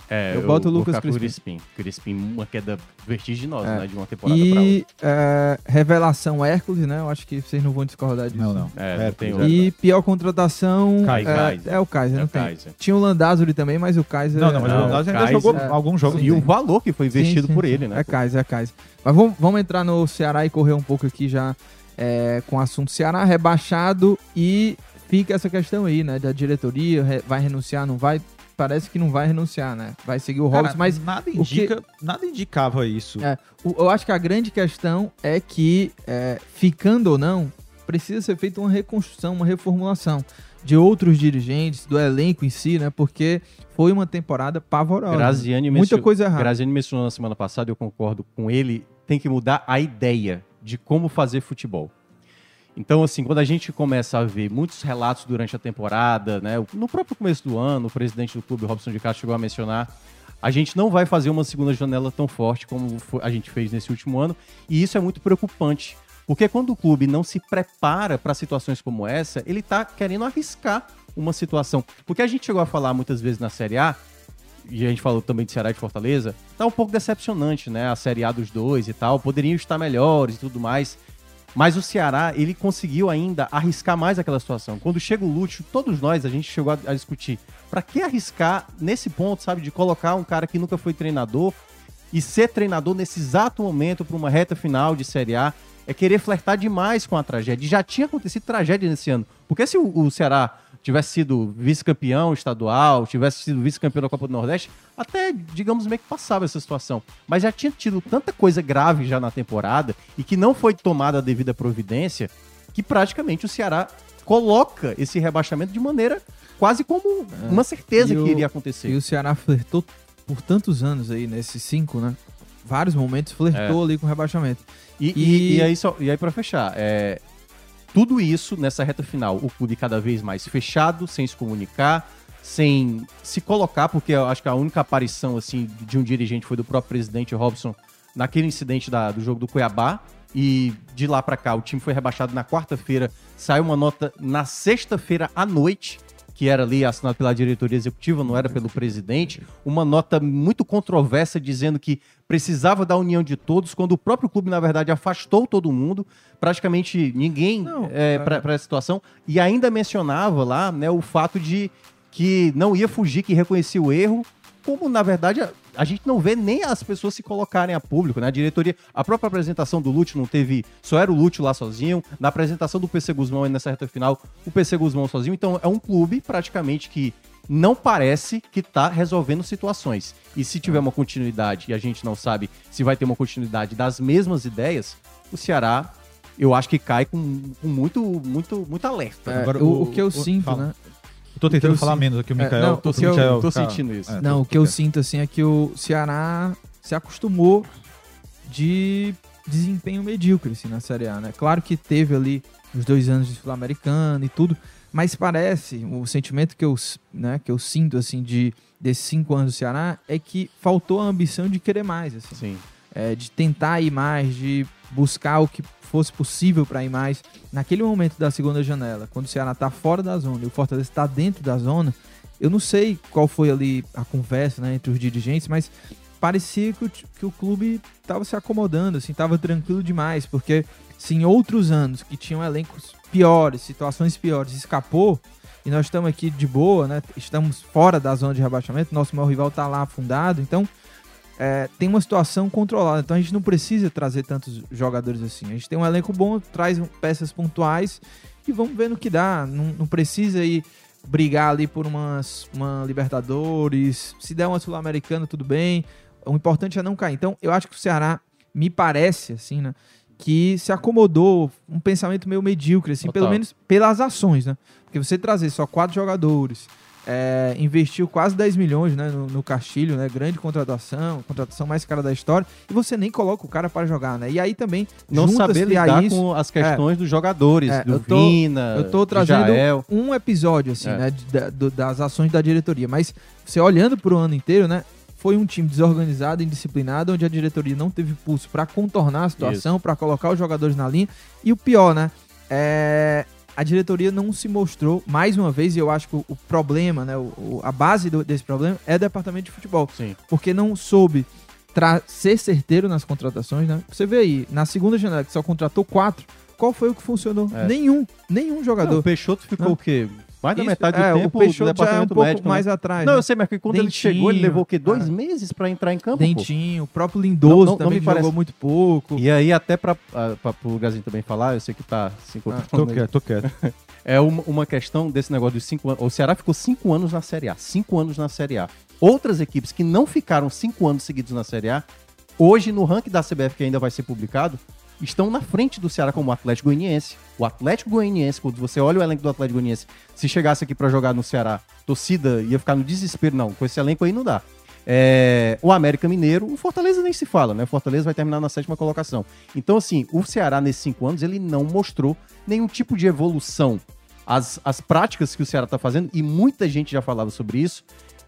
É, Eu boto o Lucas Crispim. Crispim, uma queda vertiginosa, É. né? De uma temporada pra outra. E é, revelação Hércules, né? Eu acho que vocês não vão discordar disso. Não, não. É, É, não. E pior contratação Kaiser. é, Kaiser. é o Kaiser, É não o tem. Kaiser. Tinha o Landázuri também, mas o Kaiser... Não, não, mas é, o Não, Ronaldo ainda Kaiser- jogou é. alguns jogos. E o valor que foi investido Sim, sim, por sim. ele, né? É Kaiser, é Kaiser. Mas vamos, vamos entrar no Ceará e correr um pouco aqui já é, com o assunto Ceará rebaixado e fica essa questão aí, né? Da diretoria, re- vai renunciar, não vai? Parece que não vai renunciar, né? Vai seguir o Robson, mas nada, o que- indica, nada indicava isso. É, o- eu acho que a grande questão é que, é, ficando ou não, precisa ser feita uma reconstrução, uma reformulação de outros dirigentes, do elenco em si, né? Porque foi uma temporada pavorosa. Graziani Muita coisa errada. Graziani mencionou na semana passada, eu concordo com ele, tem que mudar a ideia de como fazer futebol. Então, assim, quando a gente começa a ver muitos relatos durante a temporada, né? No próprio começo do ano, o presidente do clube, Robson de Castro, chegou a mencionar. A gente não vai fazer uma segunda janela tão forte como a gente fez nesse último ano, e isso é muito preocupante. Porque quando o clube não se prepara para situações como essa, ele tá querendo arriscar uma situação. Porque a gente chegou a falar muitas vezes na Série A, e a gente falou também de Ceará e de Fortaleza, tá um pouco decepcionante, né? A Série A dos dois e tal, poderiam estar melhores e tudo mais. Mas o Ceará, ele conseguiu ainda arriscar mais aquela situação. Quando chega o Lúcio, todos nós, a gente chegou a, a discutir, pra que arriscar nesse ponto, sabe, de colocar um cara que nunca foi treinador e ser treinador nesse exato momento para uma reta final de Série A é querer flertar demais com a tragédia. Já tinha acontecido tragédia nesse ano. Porque se o, o Ceará tivesse sido vice-campeão estadual, tivesse sido vice-campeão da Copa do Nordeste, até, digamos, meio que passava essa situação. Mas já tinha tido tanta coisa grave já na temporada e que não foi tomada a devida providência que praticamente o Ceará coloca esse rebaixamento de maneira quase como uma certeza É. E que o- iria acontecer. E o Ceará flertou por tantos anos aí, nesses cinco, né? Vários momentos flertou ali com o rebaixamento. E, E- e, e aí, só, e aí para fechar, é, tudo isso nessa reta final, o clube cada vez mais fechado, sem se comunicar, sem se colocar, porque eu acho que a única aparição assim de um dirigente foi do próprio presidente Robson naquele incidente da- do jogo do Cuiabá. E de lá para cá, o time foi rebaixado na quarta-feira, saiu uma nota na sexta-feira à noite, que era ali assinado pela diretoria executiva, não era pelo presidente, uma nota muito controversa dizendo que precisava da união de todos, quando o próprio clube, na verdade, afastou todo mundo, praticamente ninguém Não, é, para essa situação, e ainda mencionava lá né, o fato de que não ia fugir, que reconhecia o erro, como na verdade a, gente não vê nem as pessoas se colocarem a público, né? A diretoria, a própria apresentação do Lúcio não teve, só era o Lúcio lá sozinho, na apresentação do PC Guzmão aí nessa reta final, o PC Guzmão sozinho, então é um clube praticamente que não parece que tá resolvendo situações. E se tiver uma continuidade, e a gente não sabe se vai ter uma continuidade das mesmas ideias, o Ceará, eu acho que cai com, com muito, muito, muito alerta. É, Agora, o, o- o que eu o- sinto, fala. né? Eu tô tentando eu falar sinto- menos aqui, o É, Mikael. não, o tô- Mikael tô fica- sentindo isso. é, Não, tô- o que eu fica- sinto assim é que o Ceará se acostumou de desempenho medíocre assim, na Série A, né? Claro que teve ali os dois anos de Sul-Americano e tudo, mas parece, o sentimento que eu, né, que eu sinto assim de desses cinco anos do Ceará é que faltou a ambição de querer mais, assim, Sim. É, de tentar ir mais, de buscar o que fosse possível para ir mais. Naquele momento da segunda janela, quando o Ceará tá fora da zona e o Fortaleza está dentro da zona, eu não sei qual foi ali a conversa né, entre os dirigentes, mas parecia que o, que o clube estava se acomodando, assim, estava tranquilo demais, porque se em outros anos que tinham elencos piores, situações piores, escapou, e nós estamos aqui de boa, né? Estamos fora da zona de rebaixamento, nosso maior rival está lá afundado, então é, tem uma situação controlada. Então a gente não precisa trazer tantos jogadores assim. A gente tem um elenco bom, traz peças pontuais e vamos ver no que dá. Não, não precisa ir brigar ali por umas, uma Libertadores. Se der uma Sul-Americana, tudo bem. O importante é não cair. Então eu acho que o Ceará me parece, assim, né? Que se acomodou um pensamento meio medíocre, assim, Total. pelo menos pelas ações, né? Porque você trazer só quatro jogadores, é, investiu quase 10 milhões né, no, no Castilho, né? Grande contratação, contratação mais cara da história, e você nem coloca o cara para jogar, né? E aí também Não saber lidar isso, com as questões dos jogadores, É, do eu tô- Vina, eu tô de trazendo Jael. um episódio, assim, É. né? de- do- das ações da diretoria. Mas você olhando pro ano inteiro, né? Foi um time desorganizado, indisciplinado, onde a diretoria não teve pulso para contornar a situação, para colocar os jogadores na linha. E o pior, né? É, a diretoria não se mostrou, mais uma vez, e eu acho que o, problema, né? o- a base do- desse problema é o departamento de futebol Sim. porque não soube ser certeiro nas contratações, né? Você vê aí, na segunda janela que só contratou quatro, qual foi o que funcionou? É. Nenhum, nenhum Não, jogador. o Peixoto ficou Não. o quê? Mais da Isso- metade do é, tempo o Peixoto do já é um pouco médico. mais né? atrás. Não, né? eu sei, mas quando ele Dentinho, chegou, ele levou o quê? Dois é. meses pra entrar em campo, pô. Dentinho, o próprio Lindoso Não- não- não também parece- jogou muito pouco. E aí, até pra, ah, pra, pro Lugarzinho também falar, eu sei que tá se encontrando. Tô quieto, tô quieto. É uma, uma questão desse negócio dos cinco anos. O Ceará ficou cinco anos na Série A. Cinco anos na Série A. Outras equipes que não ficaram cinco anos seguidos na Série A, hoje no ranking da CBF que ainda vai ser publicado, estão na frente do Ceará como o Atlético Goianiense. O Atlético Goianiense, quando você olha o elenco do Atlético Goianiense, se chegasse aqui pra jogar no Ceará, torcida ia ficar no desespero. Não, com esse elenco aí não dá. É, o América Mineiro, o Fortaleza nem se fala, né? O Fortaleza vai terminar na sétima colocação. Então, assim, o Ceará nesses cinco anos, ele não mostrou nenhum tipo de evolução. As, as práticas que o Ceará tá fazendo, e muita gente já falava sobre isso,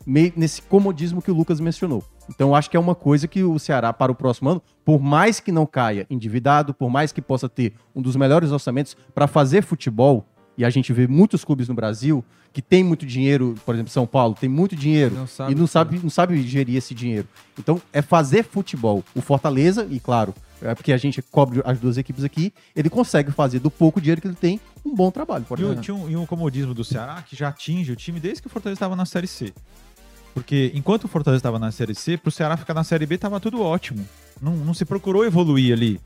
meio nesse comodismo que o Lucas mencionou. Então, acho que é uma coisa que o Ceará, para o próximo ano, por mais que não caia endividado, por mais que possa ter um dos melhores orçamentos para fazer futebol, e a gente vê muitos clubes no Brasil que tem muito dinheiro, por exemplo, São Paulo tem muito dinheiro Não sabe e não sabe, não sabe gerir esse dinheiro. Então, é fazer futebol. O Fortaleza, e claro, é porque a gente cobre as duas equipes aqui, ele consegue fazer do pouco dinheiro que ele tem um bom trabalho. E, o, um, e um comodismo do Ceará que já atinge o time desde que o Fortaleza estava na Série C. Porque enquanto o Fortaleza estava na Série C, pro Ceará ficar na Série B tava tudo ótimo. Não, não se procurou evoluir ali.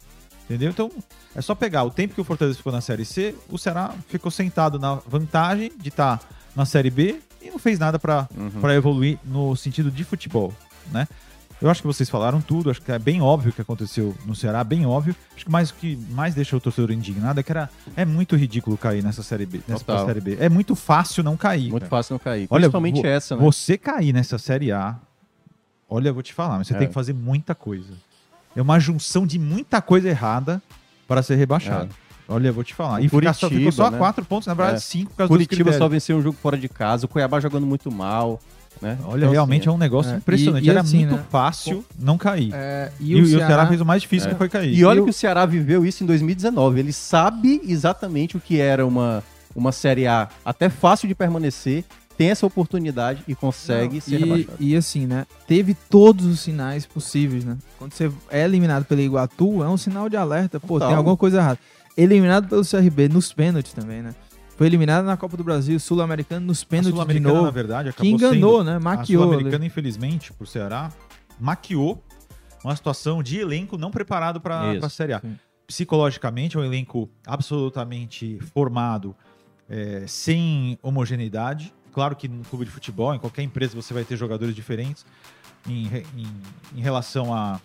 Entendeu? Então, é só pegar o tempo que o Fortaleza ficou na Série C, o Ceará ficou sentado na vantagem de estar na Série B e não fez nada para pra evoluir no sentido de futebol, né? Eu acho que vocês falaram tudo, acho que é bem óbvio o que aconteceu no Ceará, bem óbvio. Acho que mais o que mais deixa o torcedor indignado é que era, é muito ridículo cair nessa série B, nessa Total. série B. É muito fácil não cair. Muito cara. fácil não cair. Olha, Principalmente vo- essa, né? Você cair nessa série A, olha, eu vou te falar, mas você É. tem que fazer muita coisa. É uma junção de muita coisa errada para ser rebaixado. Olha, eu vou te falar. É. O e ficar só, ficou só Curitiba, né? quatro pontos, na verdade, É. cinco por causa Curitiba só venceu um jogo fora de casa, o Cuiabá jogando muito mal, né? Olha, Então, realmente assim, é um negócio é. impressionante. E- e Era assim, muito né? fácil não cair. É, E, o Ceará fez o mais difícil É. que foi cair. E olha E o- que o Ceará viveu isso em 2019. Ele sabe exatamente o que era uma, uma Série A até fácil de permanecer, tem essa oportunidade e consegue ser e, rebaixado. e assim, né? Teve todos os sinais possíveis, né? Quando você é eliminado pelo Iguatu, é um sinal de alerta. Pô, Total. tem alguma coisa errada. Eliminado pelo CRB nos pênaltis também, né? Foi eliminado na Copa do Brasil, Sul-Americano nos A pênaltis de Sul-Americana, na novo. verdade, Que acabou enganou, sendo... né? A Maquiou. Sul-Americana, infelizmente, pro Ceará, maquiou uma situação de elenco não preparado para a Série A. sim. Psicologicamente, é um elenco absolutamente formado, é, sem homogeneidade. Claro que no clube de futebol, em qualquer empresa, você vai ter jogadores diferentes em, em- em relação a,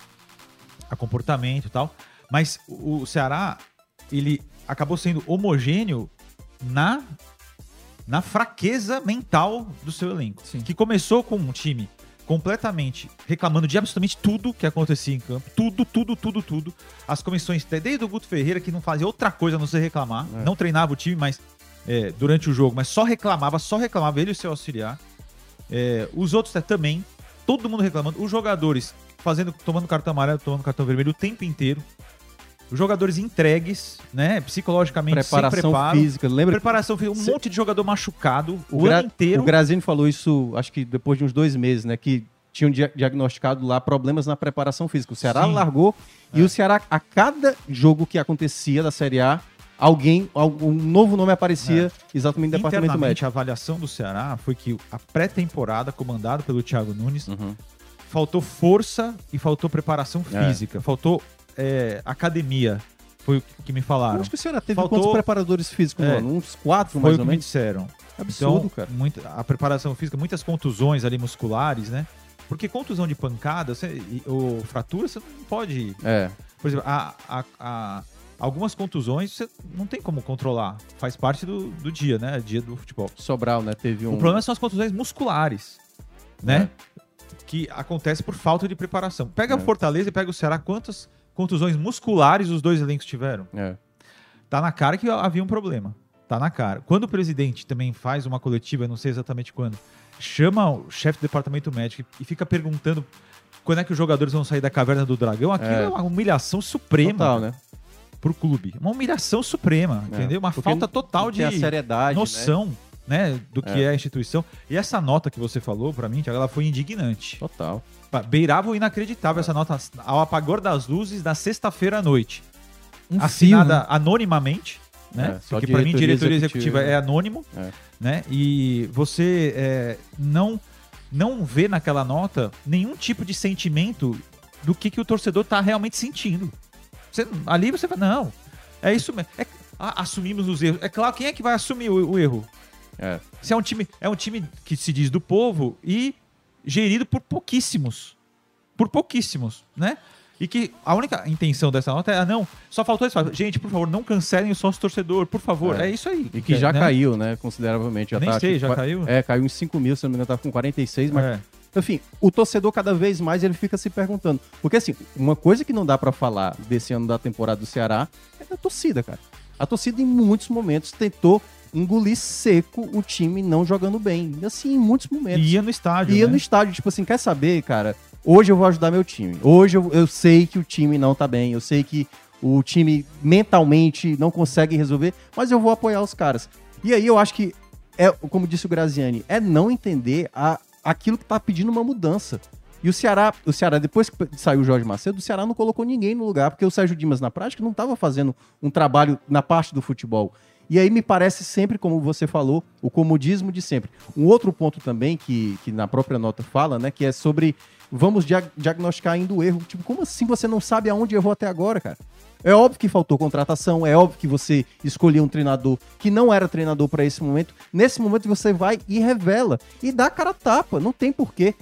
a comportamento e tal. Mas o Ceará, ele acabou sendo homogêneo na, na fraqueza mental do seu elenco. Sim. Que começou com um time completamente reclamando de absolutamente tudo que acontecia em campo. Tudo, tudo, tudo, tudo. As comissões, desde o Guto Ferreira, que não fazia outra coisa a não ser reclamar. É. Não treinava o time, mas é, durante o jogo, mas só reclamava, só reclamava ele e o seu auxiliar. É, os outros também, todo mundo reclamando. Os jogadores fazendo, tomando cartão amarelo, tomando cartão vermelho o tempo inteiro. Os jogadores entregues, né? Psicologicamente Preparação sem preparo. física. Lembra Preparação física, um Cê- monte de jogador machucado o, o, Gra- ano inteiro. o Grazini falou isso, acho que depois de uns dois meses, né? Que tinham dia- diagnosticado lá problemas na preparação física. O Ceará Sim. largou e É. o Ceará, a cada jogo que acontecia da Série A, alguém, algum novo nome aparecia exatamente no departamento Internamente, médico. a avaliação do Ceará foi que a pré-temporada, comandada pelo Thiago Nunes, Uhum. faltou força e faltou preparação É. física, faltou é, academia. Foi o que me Eu falaram. acho que o Ceará teve Faltou- quantos preparadores físicos, É. mano? Uns quatro, Foi mais o ou que me menos. disseram. Absurdo, então, cara. muita- a preparação física, muitas contusões ali musculares, né? Porque contusão de pancada você, ou fratura, você não pode. É, Por exemplo, a- a- a- algumas contusões você não tem como controlar. Faz parte do, do dia, né? Dia do futebol. Sobral, né? Teve um... O problema são as contusões musculares, né? Que acontece por falta de preparação. Pega É. o Fortaleza e pega o Ceará. Quantas contusões musculares os dois elencos tiveram? É. Tá na cara que havia um problema. Tá na cara. Quando o presidente também faz uma coletiva, eu não sei exatamente quando, chama o chefe do departamento médico e fica perguntando quando é que os jogadores vão sair da caverna do dragão, aquilo é, É. uma humilhação suprema Total, né? pro clube. Uma humilhação suprema, É. entendeu? Uma Porque falta total de seriedade, né? noção, né, do que É. é. a instituição. E essa nota que você falou pra mim, ela foi indignante. Total. Beirava o inacreditável essa nota ao apagor das luzes da sexta-feira à noite. Um assinada fio, né? anonimamente, né? É, Porque pra mim diretoria executiva, executiva é anônimo, É. né? E você é, não não vê naquela nota nenhum tipo de sentimento do que, que o torcedor tá realmente sentindo. Você- ali você fala, não, é isso mesmo. É- ah, assumimos os erros. É claro, quem é que vai assumir o, o erro? É. Se é um time, é um time que se diz do povo e gerido por pouquíssimos. Por pouquíssimos, né? E que a única intenção dessa nota é, ah, não, só faltou isso. Gente, por favor, não cancelem o sócio torcedor, por favor. É, É. isso aí. E que já né? caiu, né? Consideravelmente. Já Nem tá, sei, que já caiu? É, caiu em 5 mil, se não me engano, tava com 46, mas É. Enfim, o torcedor cada vez mais ele fica se perguntando. Porque assim, uma coisa que não dá pra falar desse ano da temporada do Ceará é da torcida, cara. A torcida em muitos momentos tentou engolir seco o time não jogando bem. Assim, em muitos momentos. E ia no estádio. Ia né? no estádio, tipo assim, quer saber, cara? Hoje eu vou ajudar meu time. Hoje eu, eu sei que o time não tá bem. Eu sei que o time mentalmente não consegue resolver, mas eu vou apoiar os caras. E aí eu acho que, é, como disse o Graziani, é não entender a, aquilo que tá pedindo uma mudança. E o Ceará, o Ceará, depois que saiu o Jorge Macedo, o Ceará não colocou ninguém no lugar, porque o Sérgio Dimas, na prática, não estava fazendo um trabalho na parte do futebol. E aí me parece sempre, como você falou, o comodismo de sempre. Um outro ponto também que, que na própria nota fala, né, que é sobre vamos dia- diagnosticar ainda o erro. Tipo, como assim você não sabe aonde errou até agora, cara? É óbvio que faltou contratação, é óbvio que você escolheu um treinador que não era treinador para esse momento. Nesse momento você vai e revela e dá cara tapa, não tem porquê.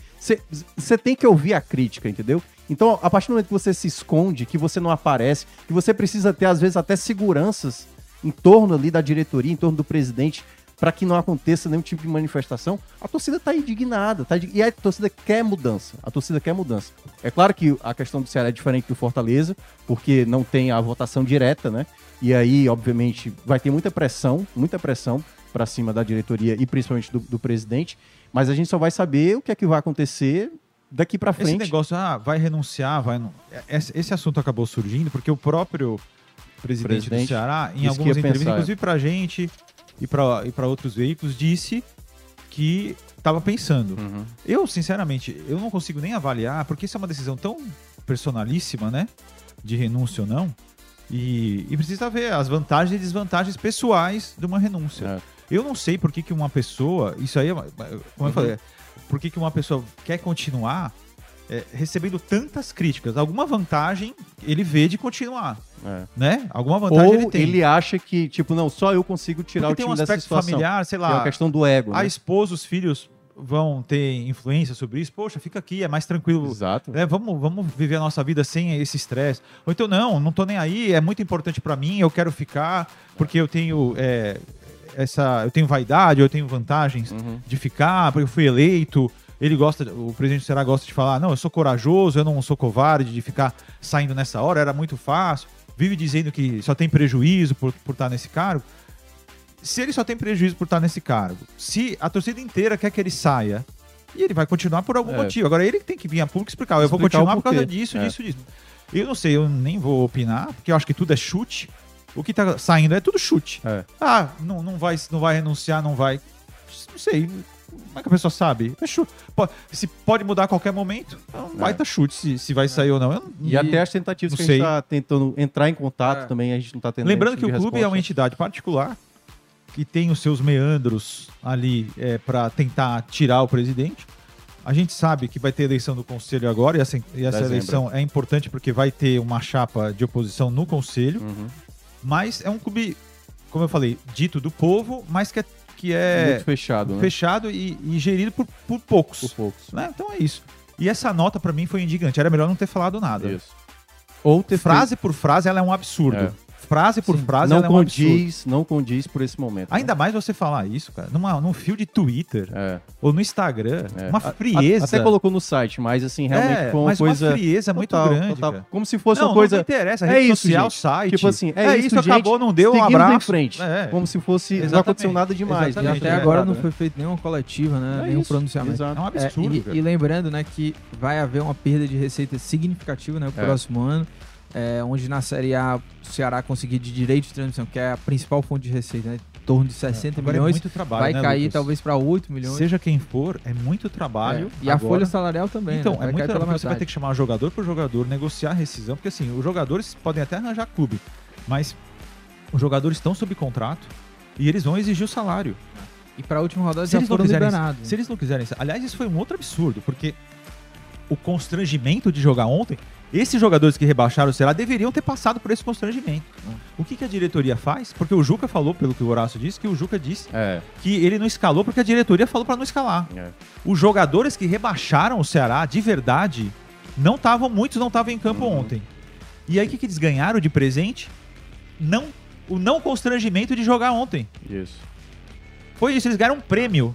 Você tem que ouvir a crítica, entendeu? Então, a partir do momento que você se esconde, que você não aparece, que você precisa ter, às vezes, até seguranças em torno ali da diretoria, em torno do presidente, para que não aconteça nenhum tipo de manifestação, a torcida tá indignada, tá? E a torcida quer mudança. A torcida quer mudança. É claro que a questão do Ceará é diferente do Fortaleza, porque não tem a votação direta, né? E aí, obviamente, vai ter muita pressão, muita pressão para cima da diretoria e principalmente do, do presidente. Mas a gente só vai saber o que é que vai acontecer daqui para Esse frente. negócio, ah, vai renunciar, vai. Esse, esse assunto acabou surgindo porque o próprio presidente, Presidente do Ceará, em algumas entrevistas, pensar. inclusive pra gente e pra, e pra outros veículos, disse que estava pensando. Uhum. Eu, sinceramente, eu não consigo nem avaliar, porque isso é uma decisão tão personalíssima, né? De renúncia ou não. E, e precisa ver as vantagens e desvantagens pessoais de uma renúncia. É. Eu não sei por que, que uma pessoa. Isso aí, é como eu Uhum. falei, por que, que uma pessoa quer continuar é, recebendo tantas críticas. Alguma vantagem ele vê de continuar, É. né? Alguma vantagem Ou ele tem. ele acha que, tipo, não, só eu consigo tirar Porque o tem um time dessa aspecto situação. familiar, sei é lá. a questão do ego, A né? esposa, os filhos vão ter influência sobre isso. Poxa, fica aqui, é mais tranquilo. Exato. né? vamos, vamos viver a nossa vida sem esse estresse. Ou então, não, não tô nem aí, é muito importante pra mim, eu quero ficar, porque eu tenho é, essa. Eu tenho vaidade, eu tenho vantagens Uhum. de ficar, porque eu fui eleito. Ele gosta, o presidente do Ceará gosta de falar, não, eu sou corajoso, eu não sou covarde de ficar saindo nessa hora, era muito fácil. Vive dizendo que só tem prejuízo por, por estar nesse cargo. Se ele só tem prejuízo por estar nesse cargo, se a torcida inteira quer que ele saia, e ele vai continuar por algum É. motivo. Agora ele que tem que vir a público explicar, eu vou continuar por causa disso, É. disso, disso. Eu não sei, eu nem vou opinar, porque eu acho que tudo é chute. O que tá saindo é tudo chute. É. Ah, não, não, vai, não vai renunciar, não vai. Não sei. Como é que a pessoa sabe? É chu- po- Se pode mudar a qualquer momento, é um baita chute se, se vai sair ou não. Eu não- E, até as tentativas que a gente sei. tá tentando entrar em contato É. também, a gente não tá tendo Lembrando que o tipo clube é uma resposta. entidade particular que tem os seus meandros ali é, para tentar tirar o presidente. A gente sabe que vai ter eleição do conselho agora e essa, e essa eleição é importante porque vai ter uma chapa de oposição no conselho. Uhum. Mas é um clube, como eu falei, dito do povo, mas que é, que é Muito fechado, né? fechado e, e gerido por, por poucos. Por poucos. né? Então é isso. E essa nota pra mim foi indigante. Era melhor não ter falado nada. Isso. Ou ter Frase por frase, ela é um absurdo. É. Frase por Sim. frase, não ela é um condiz, não condiz por esse momento. né? Ainda mais você falar isso, cara, numa, num fio de Twitter É, ou no Instagram. é. Uma A- frieza. Até colocou no site, mas assim, realmente é, foi uma mas coisa. uma frieza muito total, grande. total. cara. Como se fosse não, uma coisa. não interessa, É rede isso, social, gente. site. Tipo assim, é, isso, gente, acabou, não deu um abraço. em frente. É. Como se fosse. Não Exatamente. aconteceu nada demais. E até é, agora não né? foi feito nenhuma coletiva, né? É nenhum isso, pronunciamento. Exato. É um É, absurdo, e, e lembrando, né, que vai haver uma perda de receita significativa, né, no É. próximo ano, é, onde na Série A o Ceará conseguir de direito de transmissão, que é a principal fonte de receita, né, em torno de 60 Agora é milhões, muito trabalho, vai né, cair Lucas? talvez para 8 milhões. Seja quem for, é muito trabalho. É. E a Agora- folha salarial também, Então, né? é muito trabalho. Você vai ter que chamar jogador por jogador, negociar a rescisão, porque assim, os jogadores podem até arranjar clube, mas os jogadores estão sob contrato e eles vão exigir o salário. E para a última rodada Se já eles, não foram quiserem, liberados. se eles não quiserem. Aliás, isso foi um outro absurdo, porque o constrangimento de jogar ontem, esses jogadores que rebaixaram o Ceará deveriam ter passado por esse constrangimento. O que, que a diretoria faz? Porque o Juca falou, pelo que o Horácio disse, que o Juca disse É, que ele não escalou porque a diretoria falou para não escalar. é. Os jogadores que rebaixaram o Ceará, de verdade, não estavam, muitos não estavam em campo Uhum. ontem. E aí o que, que eles ganharam de presente? Não, o não constrangimento de jogar ontem. Isso. Foi isso, eles ganharam um prêmio.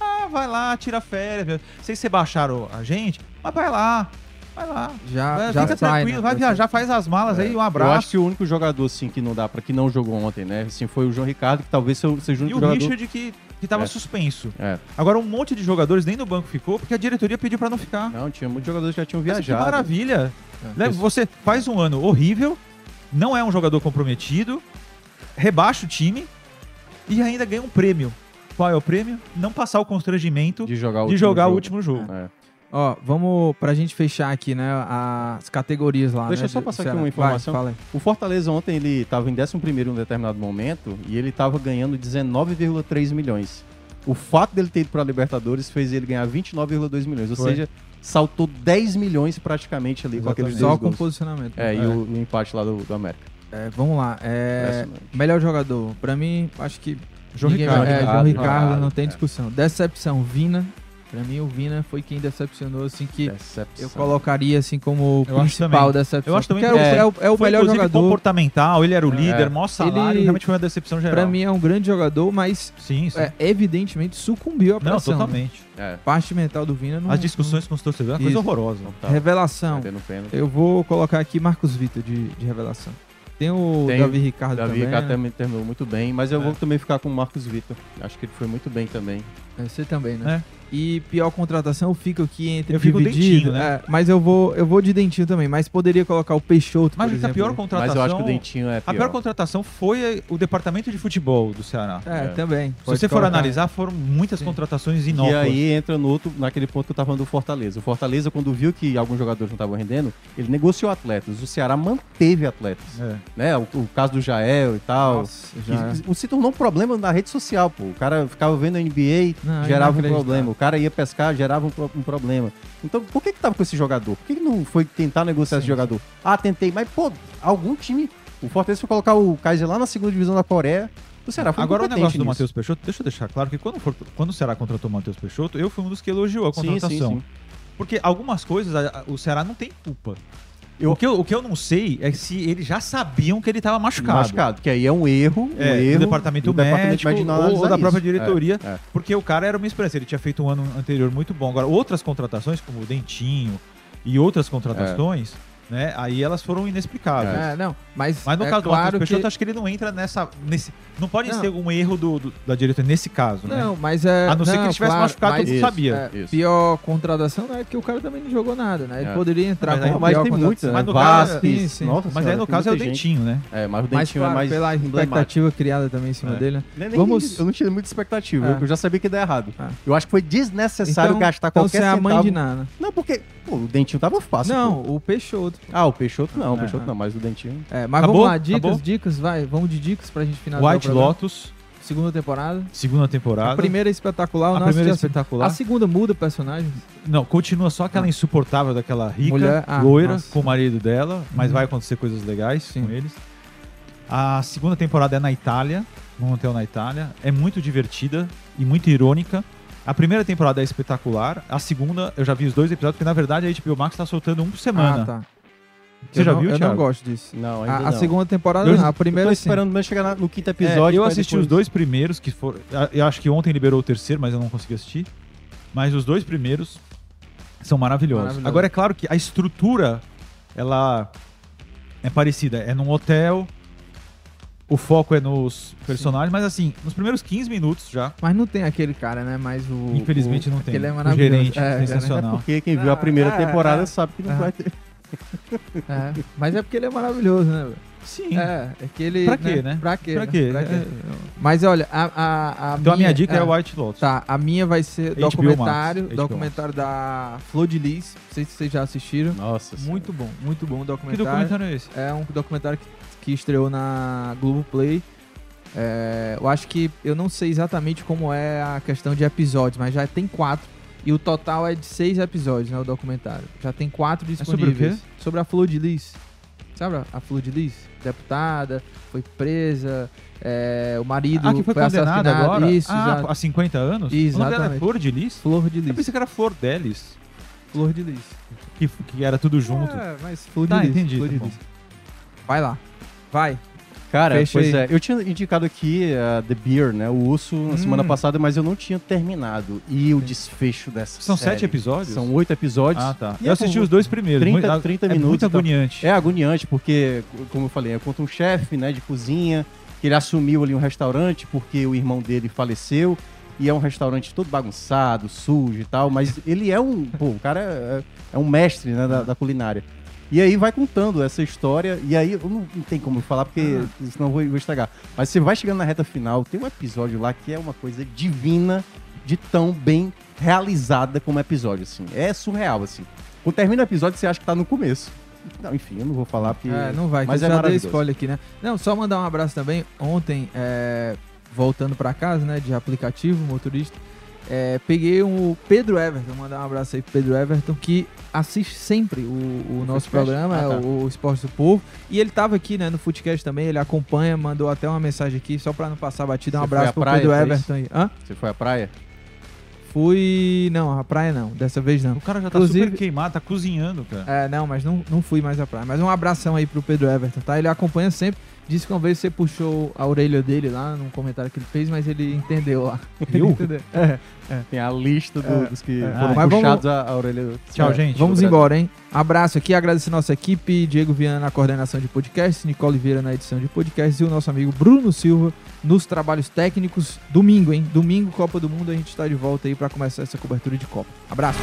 Ah, vai lá, tira férias. Sei se rebaixaram a gente, mas vai lá, vai lá. Já, Vai, já fica sai, tranquilo, né? vai viajar, faz as malas aí, um Eu acho abraço. que o único jogador assim que não dá para que não jogou ontem, né? Assim, foi o João Ricardo, que talvez seja o E único o jogador. Richard que, que tava É. suspenso. É. Agora um monte de jogadores nem no banco ficou porque a diretoria pediu pra não ficar. Não, tinha muitos jogadores que já tinham Mas que viajado. maravilha. É. Né, Você faz um ano horrível, não é um jogador comprometido, rebaixa o time e ainda ganha um prêmio. Qual é o prêmio? Não passar o constrangimento de jogar o de último jogar jogo. o último jogo. É. Ó, vamos pra gente fechar aqui, né, as categorias lá, Deixa né, eu só de passar Ceará. aqui uma Vai, informação. aí. O Fortaleza ontem ele estava em 11 em um determinado momento e ele estava ganhando 19,3 milhões. O fato dele ter ido para a Libertadores fez ele ganhar 29,2 milhões, ou Foi. seja, saltou 10 milhões praticamente ali com aqueles Exatamente. Só dois com gols. posicionamento. É, né? e o, o empate lá do, do América. É, vamos lá. É, melhor jogador. Pra mim, acho que. João ninguém Ricardo. vai- é, João Ricardo, Ricardo, não tem é. discussão. Decepção, Vina. Pra mim, o Vina foi quem decepcionou, assim, que Decepção. eu colocaria, assim, como Eu acho principal também. decepção. Eu acho também Porque que é, o- é o, é o Foi, melhor jogador. comportamental, ele era o É. líder, maior salário, Ele- realmente foi uma decepção geral. Pra mim, é um grande jogador, mas sim, sim. é, evidentemente sucumbiu à não, pressão. totalmente. É, Parte mental do Vina não. As discussões com os torcedores é uma coisa horrorosa. não não- tá. Revelação. Eu vou colocar aqui Marcos Vitor de, de revelação. Tem o Tem Davi o Ricardo Davi também. Ricardo né? também terminou muito bem, mas eu É. vou também ficar com o Marcos Vitor. Acho que ele foi muito bem também. É, Você também, né? É. E pior contratação, eu fico aqui entre Eu fico dividido, Dentinho, né? é, mas eu vou, eu vou de Dentinho também, mas poderia colocar o Peixoto, Mas por a exemplo. pior contratação. Mas eu acho que o Dentinho é A pior. pior contratação foi o departamento de futebol do Ceará. É, É. também. Se Pode você for colocar. analisar, foram muitas Sim. contratações E inócuas. aí entra no outro, naquele ponto que eu tava falando do Fortaleza. O Fortaleza, quando viu que alguns jogadores não estavam rendendo, ele negociou atletas. O Ceará manteve atletas. É. Né? O, o caso do Jael e tal. Nossa, já... Se tornou um problema na rede social, pô. O cara ficava vendo a NBA, Não, gerava um problema. O cara ia pescar, gerava um, um problema. Então, por que que tava com esse jogador? Por que, que não foi tentar negociar esse Sim, jogador? Ah, tentei, mas, pô, algum time... O Fortaleza foi colocar o Kaiser lá na segunda divisão da Coreia. O Ceará foi Agora o negócio do nisso. Matheus Peixoto, deixa eu deixar claro que quando, for- quando o Ceará contratou o Matheus Peixoto, eu fui um dos que elogiou a Sim, sim, contratação. sim. Porque algumas coisas a- a- o Ceará não tem culpa. Eu- O, que eu, o que eu não sei é se eles já sabiam que ele estava machucado. Machucado, que aí é um erro, um É, erro do departamento do departamento médico não ou, da própria isso. diretoria, É, é. porque o cara era uma esperança. Ele tinha feito um ano anterior muito bom. Agora, outras contratações, como o Dentinho e outras contratações, né? Aí elas foram inexplicáveis. É, não, mas, Mas no é caso do claro Matheus Peixoto, que... acho que ele não entra nessa. Nesse, não pode Não. ser um erro do, do- da diretoria nesse caso, né? Não, mas é. A não ser que não, ele tivesse claro, machucado, todo mas- mundo sabia. É, Isso. pior contratação não é que o cara também não jogou nada, né? Ele É. poderia entrar Mas aí- com Mas pior tem muito, contratação. né? Mas no caso- Vasquez, Sim, sim. nossa Mas aí senhora, no tem caso é o gente. Dentinho, né? É, mas o Mas Dentinho claro, é mais pela expectativa criada também em cima É. dele, né? Nem- Vamos- Eu não tinha muita expectativa, É. porque eu já sabia que ia dar errado. É. Eu acho que foi desnecessário gastar então qualquer você é a mãe centavo. de Nana. Não, porque pô, o Dentinho tava fácil. Não, pô. o Peixoto. Ah, o Peixoto não, o É. Peixoto não, mas o Dentinho. É, mas Acabou? vamos lá, dicas, Acabou? dicas, vai. Vamos de dicas pra gente finalizar White. Lotus, Segunda temporada. segunda temporada. A primeira é espetacular. o A nosso primeira é espetacular. A segunda muda personagem. Não, continua só aquela Ah. insuportável daquela rica, Mulher- ah, loira, nossa. com o marido dela, mas Uhum. vai acontecer coisas legais Sim. com eles. A segunda temporada é na Itália, num hotel na Itália. É muito divertida e muito irônica. A primeira temporada é espetacular. A segunda, eu já vi os dois episódios, porque na verdade a HBO Max tá soltando um por semana. Ah, tá. Você eu já não, viu, Eu Thiago? não gosto disso. Não, ainda A, não. a segunda temporada, Eu- não. A Eu primeira tô sim. esperando mesmo chegar na- no quinto É, episódio. eu pra assisti depois- os dois primeiros, que foram. Eu acho que ontem liberou o terceiro, mas eu não consegui assistir. Mas os dois primeiros são maravilhosos. Maravilhoso. Agora é claro que a estrutura ela é parecida. É num hotel. O foco é nos personagens, mas assim, nos primeiros 15 minutos já. Mas não tem aquele cara, né? Mas o. Infelizmente o, não tem. Aquele é O maravilhoso. gerente, é, sensacional. É porque quem viu a primeira Ah, temporada é. sabe que não vai ter. É. Mas é porque ele é maravilhoso, né? Sim. É, é que ele. Pra quê, né? Pra quê? Pra né? quê? Pra quê? É. Mas olha, a, a, a Então a minha dica é, o White Lotus. Tá, a minha vai ser HBO documentário, HBO documentário da Flor de Lis. Não sei se vocês já assistiram. Nossa Muito bom, muito bom o Que documentário. documentário é esse? É um documentário que, que estreou na Globoplay. É, eu acho que eu não sei exatamente como é a questão de episódios, mas já tem quatro. E o total é de seis episódios, né? O documentário. Já tem quatro É sobre o disponíveis. quê? Sobre a Flor de Lis. Sabe a- Flor de Lis? Deputada, foi presa, é, o marido Ah, que foi condenada assassinado. agora? Isso, ah, há 50 anos? O nome dela é Exatamente. Flor de Lis? Flor de Eu Lis. pensei que era Flor Delis. Flor de Lis. Que, que era tudo junto. É, mas Flor de Tá, Lis. entendi, Flor tá de bom. Lis. Vai lá. Vai. Cara, Fecha pois aí. é. Eu tinha indicado aqui uh, The Beer, né? O urso na Hum. semana passada, mas eu não tinha terminado. E o desfecho dessa São série. sete episódios? São oito episódios. Ah, tá. E Eu é assisti os dois primeiros. 30, muito, 30 é minutos muito e tal. agoniante. É agoniante, porque, como eu falei, é contra um chefe né, de cozinha, que ele assumiu ali um restaurante porque o irmão dele faleceu. E é um restaurante todo bagunçado, sujo e tal, mas ele é um. Pô, o cara é, é um mestre né, da, da culinária. E aí vai contando essa história, e aí eu não, não tem como falar, porque senão eu vou, vou estragar. Mas você vai chegando na reta final, tem um episódio lá que é uma coisa divina, de tão bem realizada como episódio, assim. É surreal, assim. Quando termina o episódio, você acha que tá no começo. Não, enfim, eu não vou falar porque. É, não vai, Mas é maravilhoso. spoiler aqui, né? Não, só mandar um abraço também. Ontem, é, voltando pra casa, né, de aplicativo, motorista, é, peguei o Pedro Everton, mandar um abraço aí pro Pedro Everton, que assiste sempre o, o nosso Footcast? programa, Ah, é, tá. o, o Esporte do Povo. E ele tava aqui, né, no Footcast também, ele acompanha, mandou até uma mensagem aqui, só pra não passar batida, um Você abraço pro praia, Pedro foi Everton aí. Hã? Você foi à praia? Fui. Não, a praia não, dessa vez não. O cara já tá Inclusive- super queimado, tá cozinhando, cara. É, não, mas não, não fui mais à praia. Mas um abração aí pro Pedro Everton, tá? Ele acompanha sempre. Disse que uma vez você puxou a orelha dele lá num comentário que ele fez, mas ele entendeu lá. Eu? Entendeu. É. Tem a lista do- É, dos que é. foram Mas puxados a, a orelha do... Tchau, É, gente. Vamos embora, hein? Abraço aqui, agradecer nossa equipe, Diego Viana na coordenação de podcast, Nicole Vieira na edição de podcast e o nosso amigo Bruno Silva nos trabalhos técnicos. Domingo, hein? Domingo, Copa do Mundo, a gente está de volta aí para começar essa cobertura de Copa. Abraço!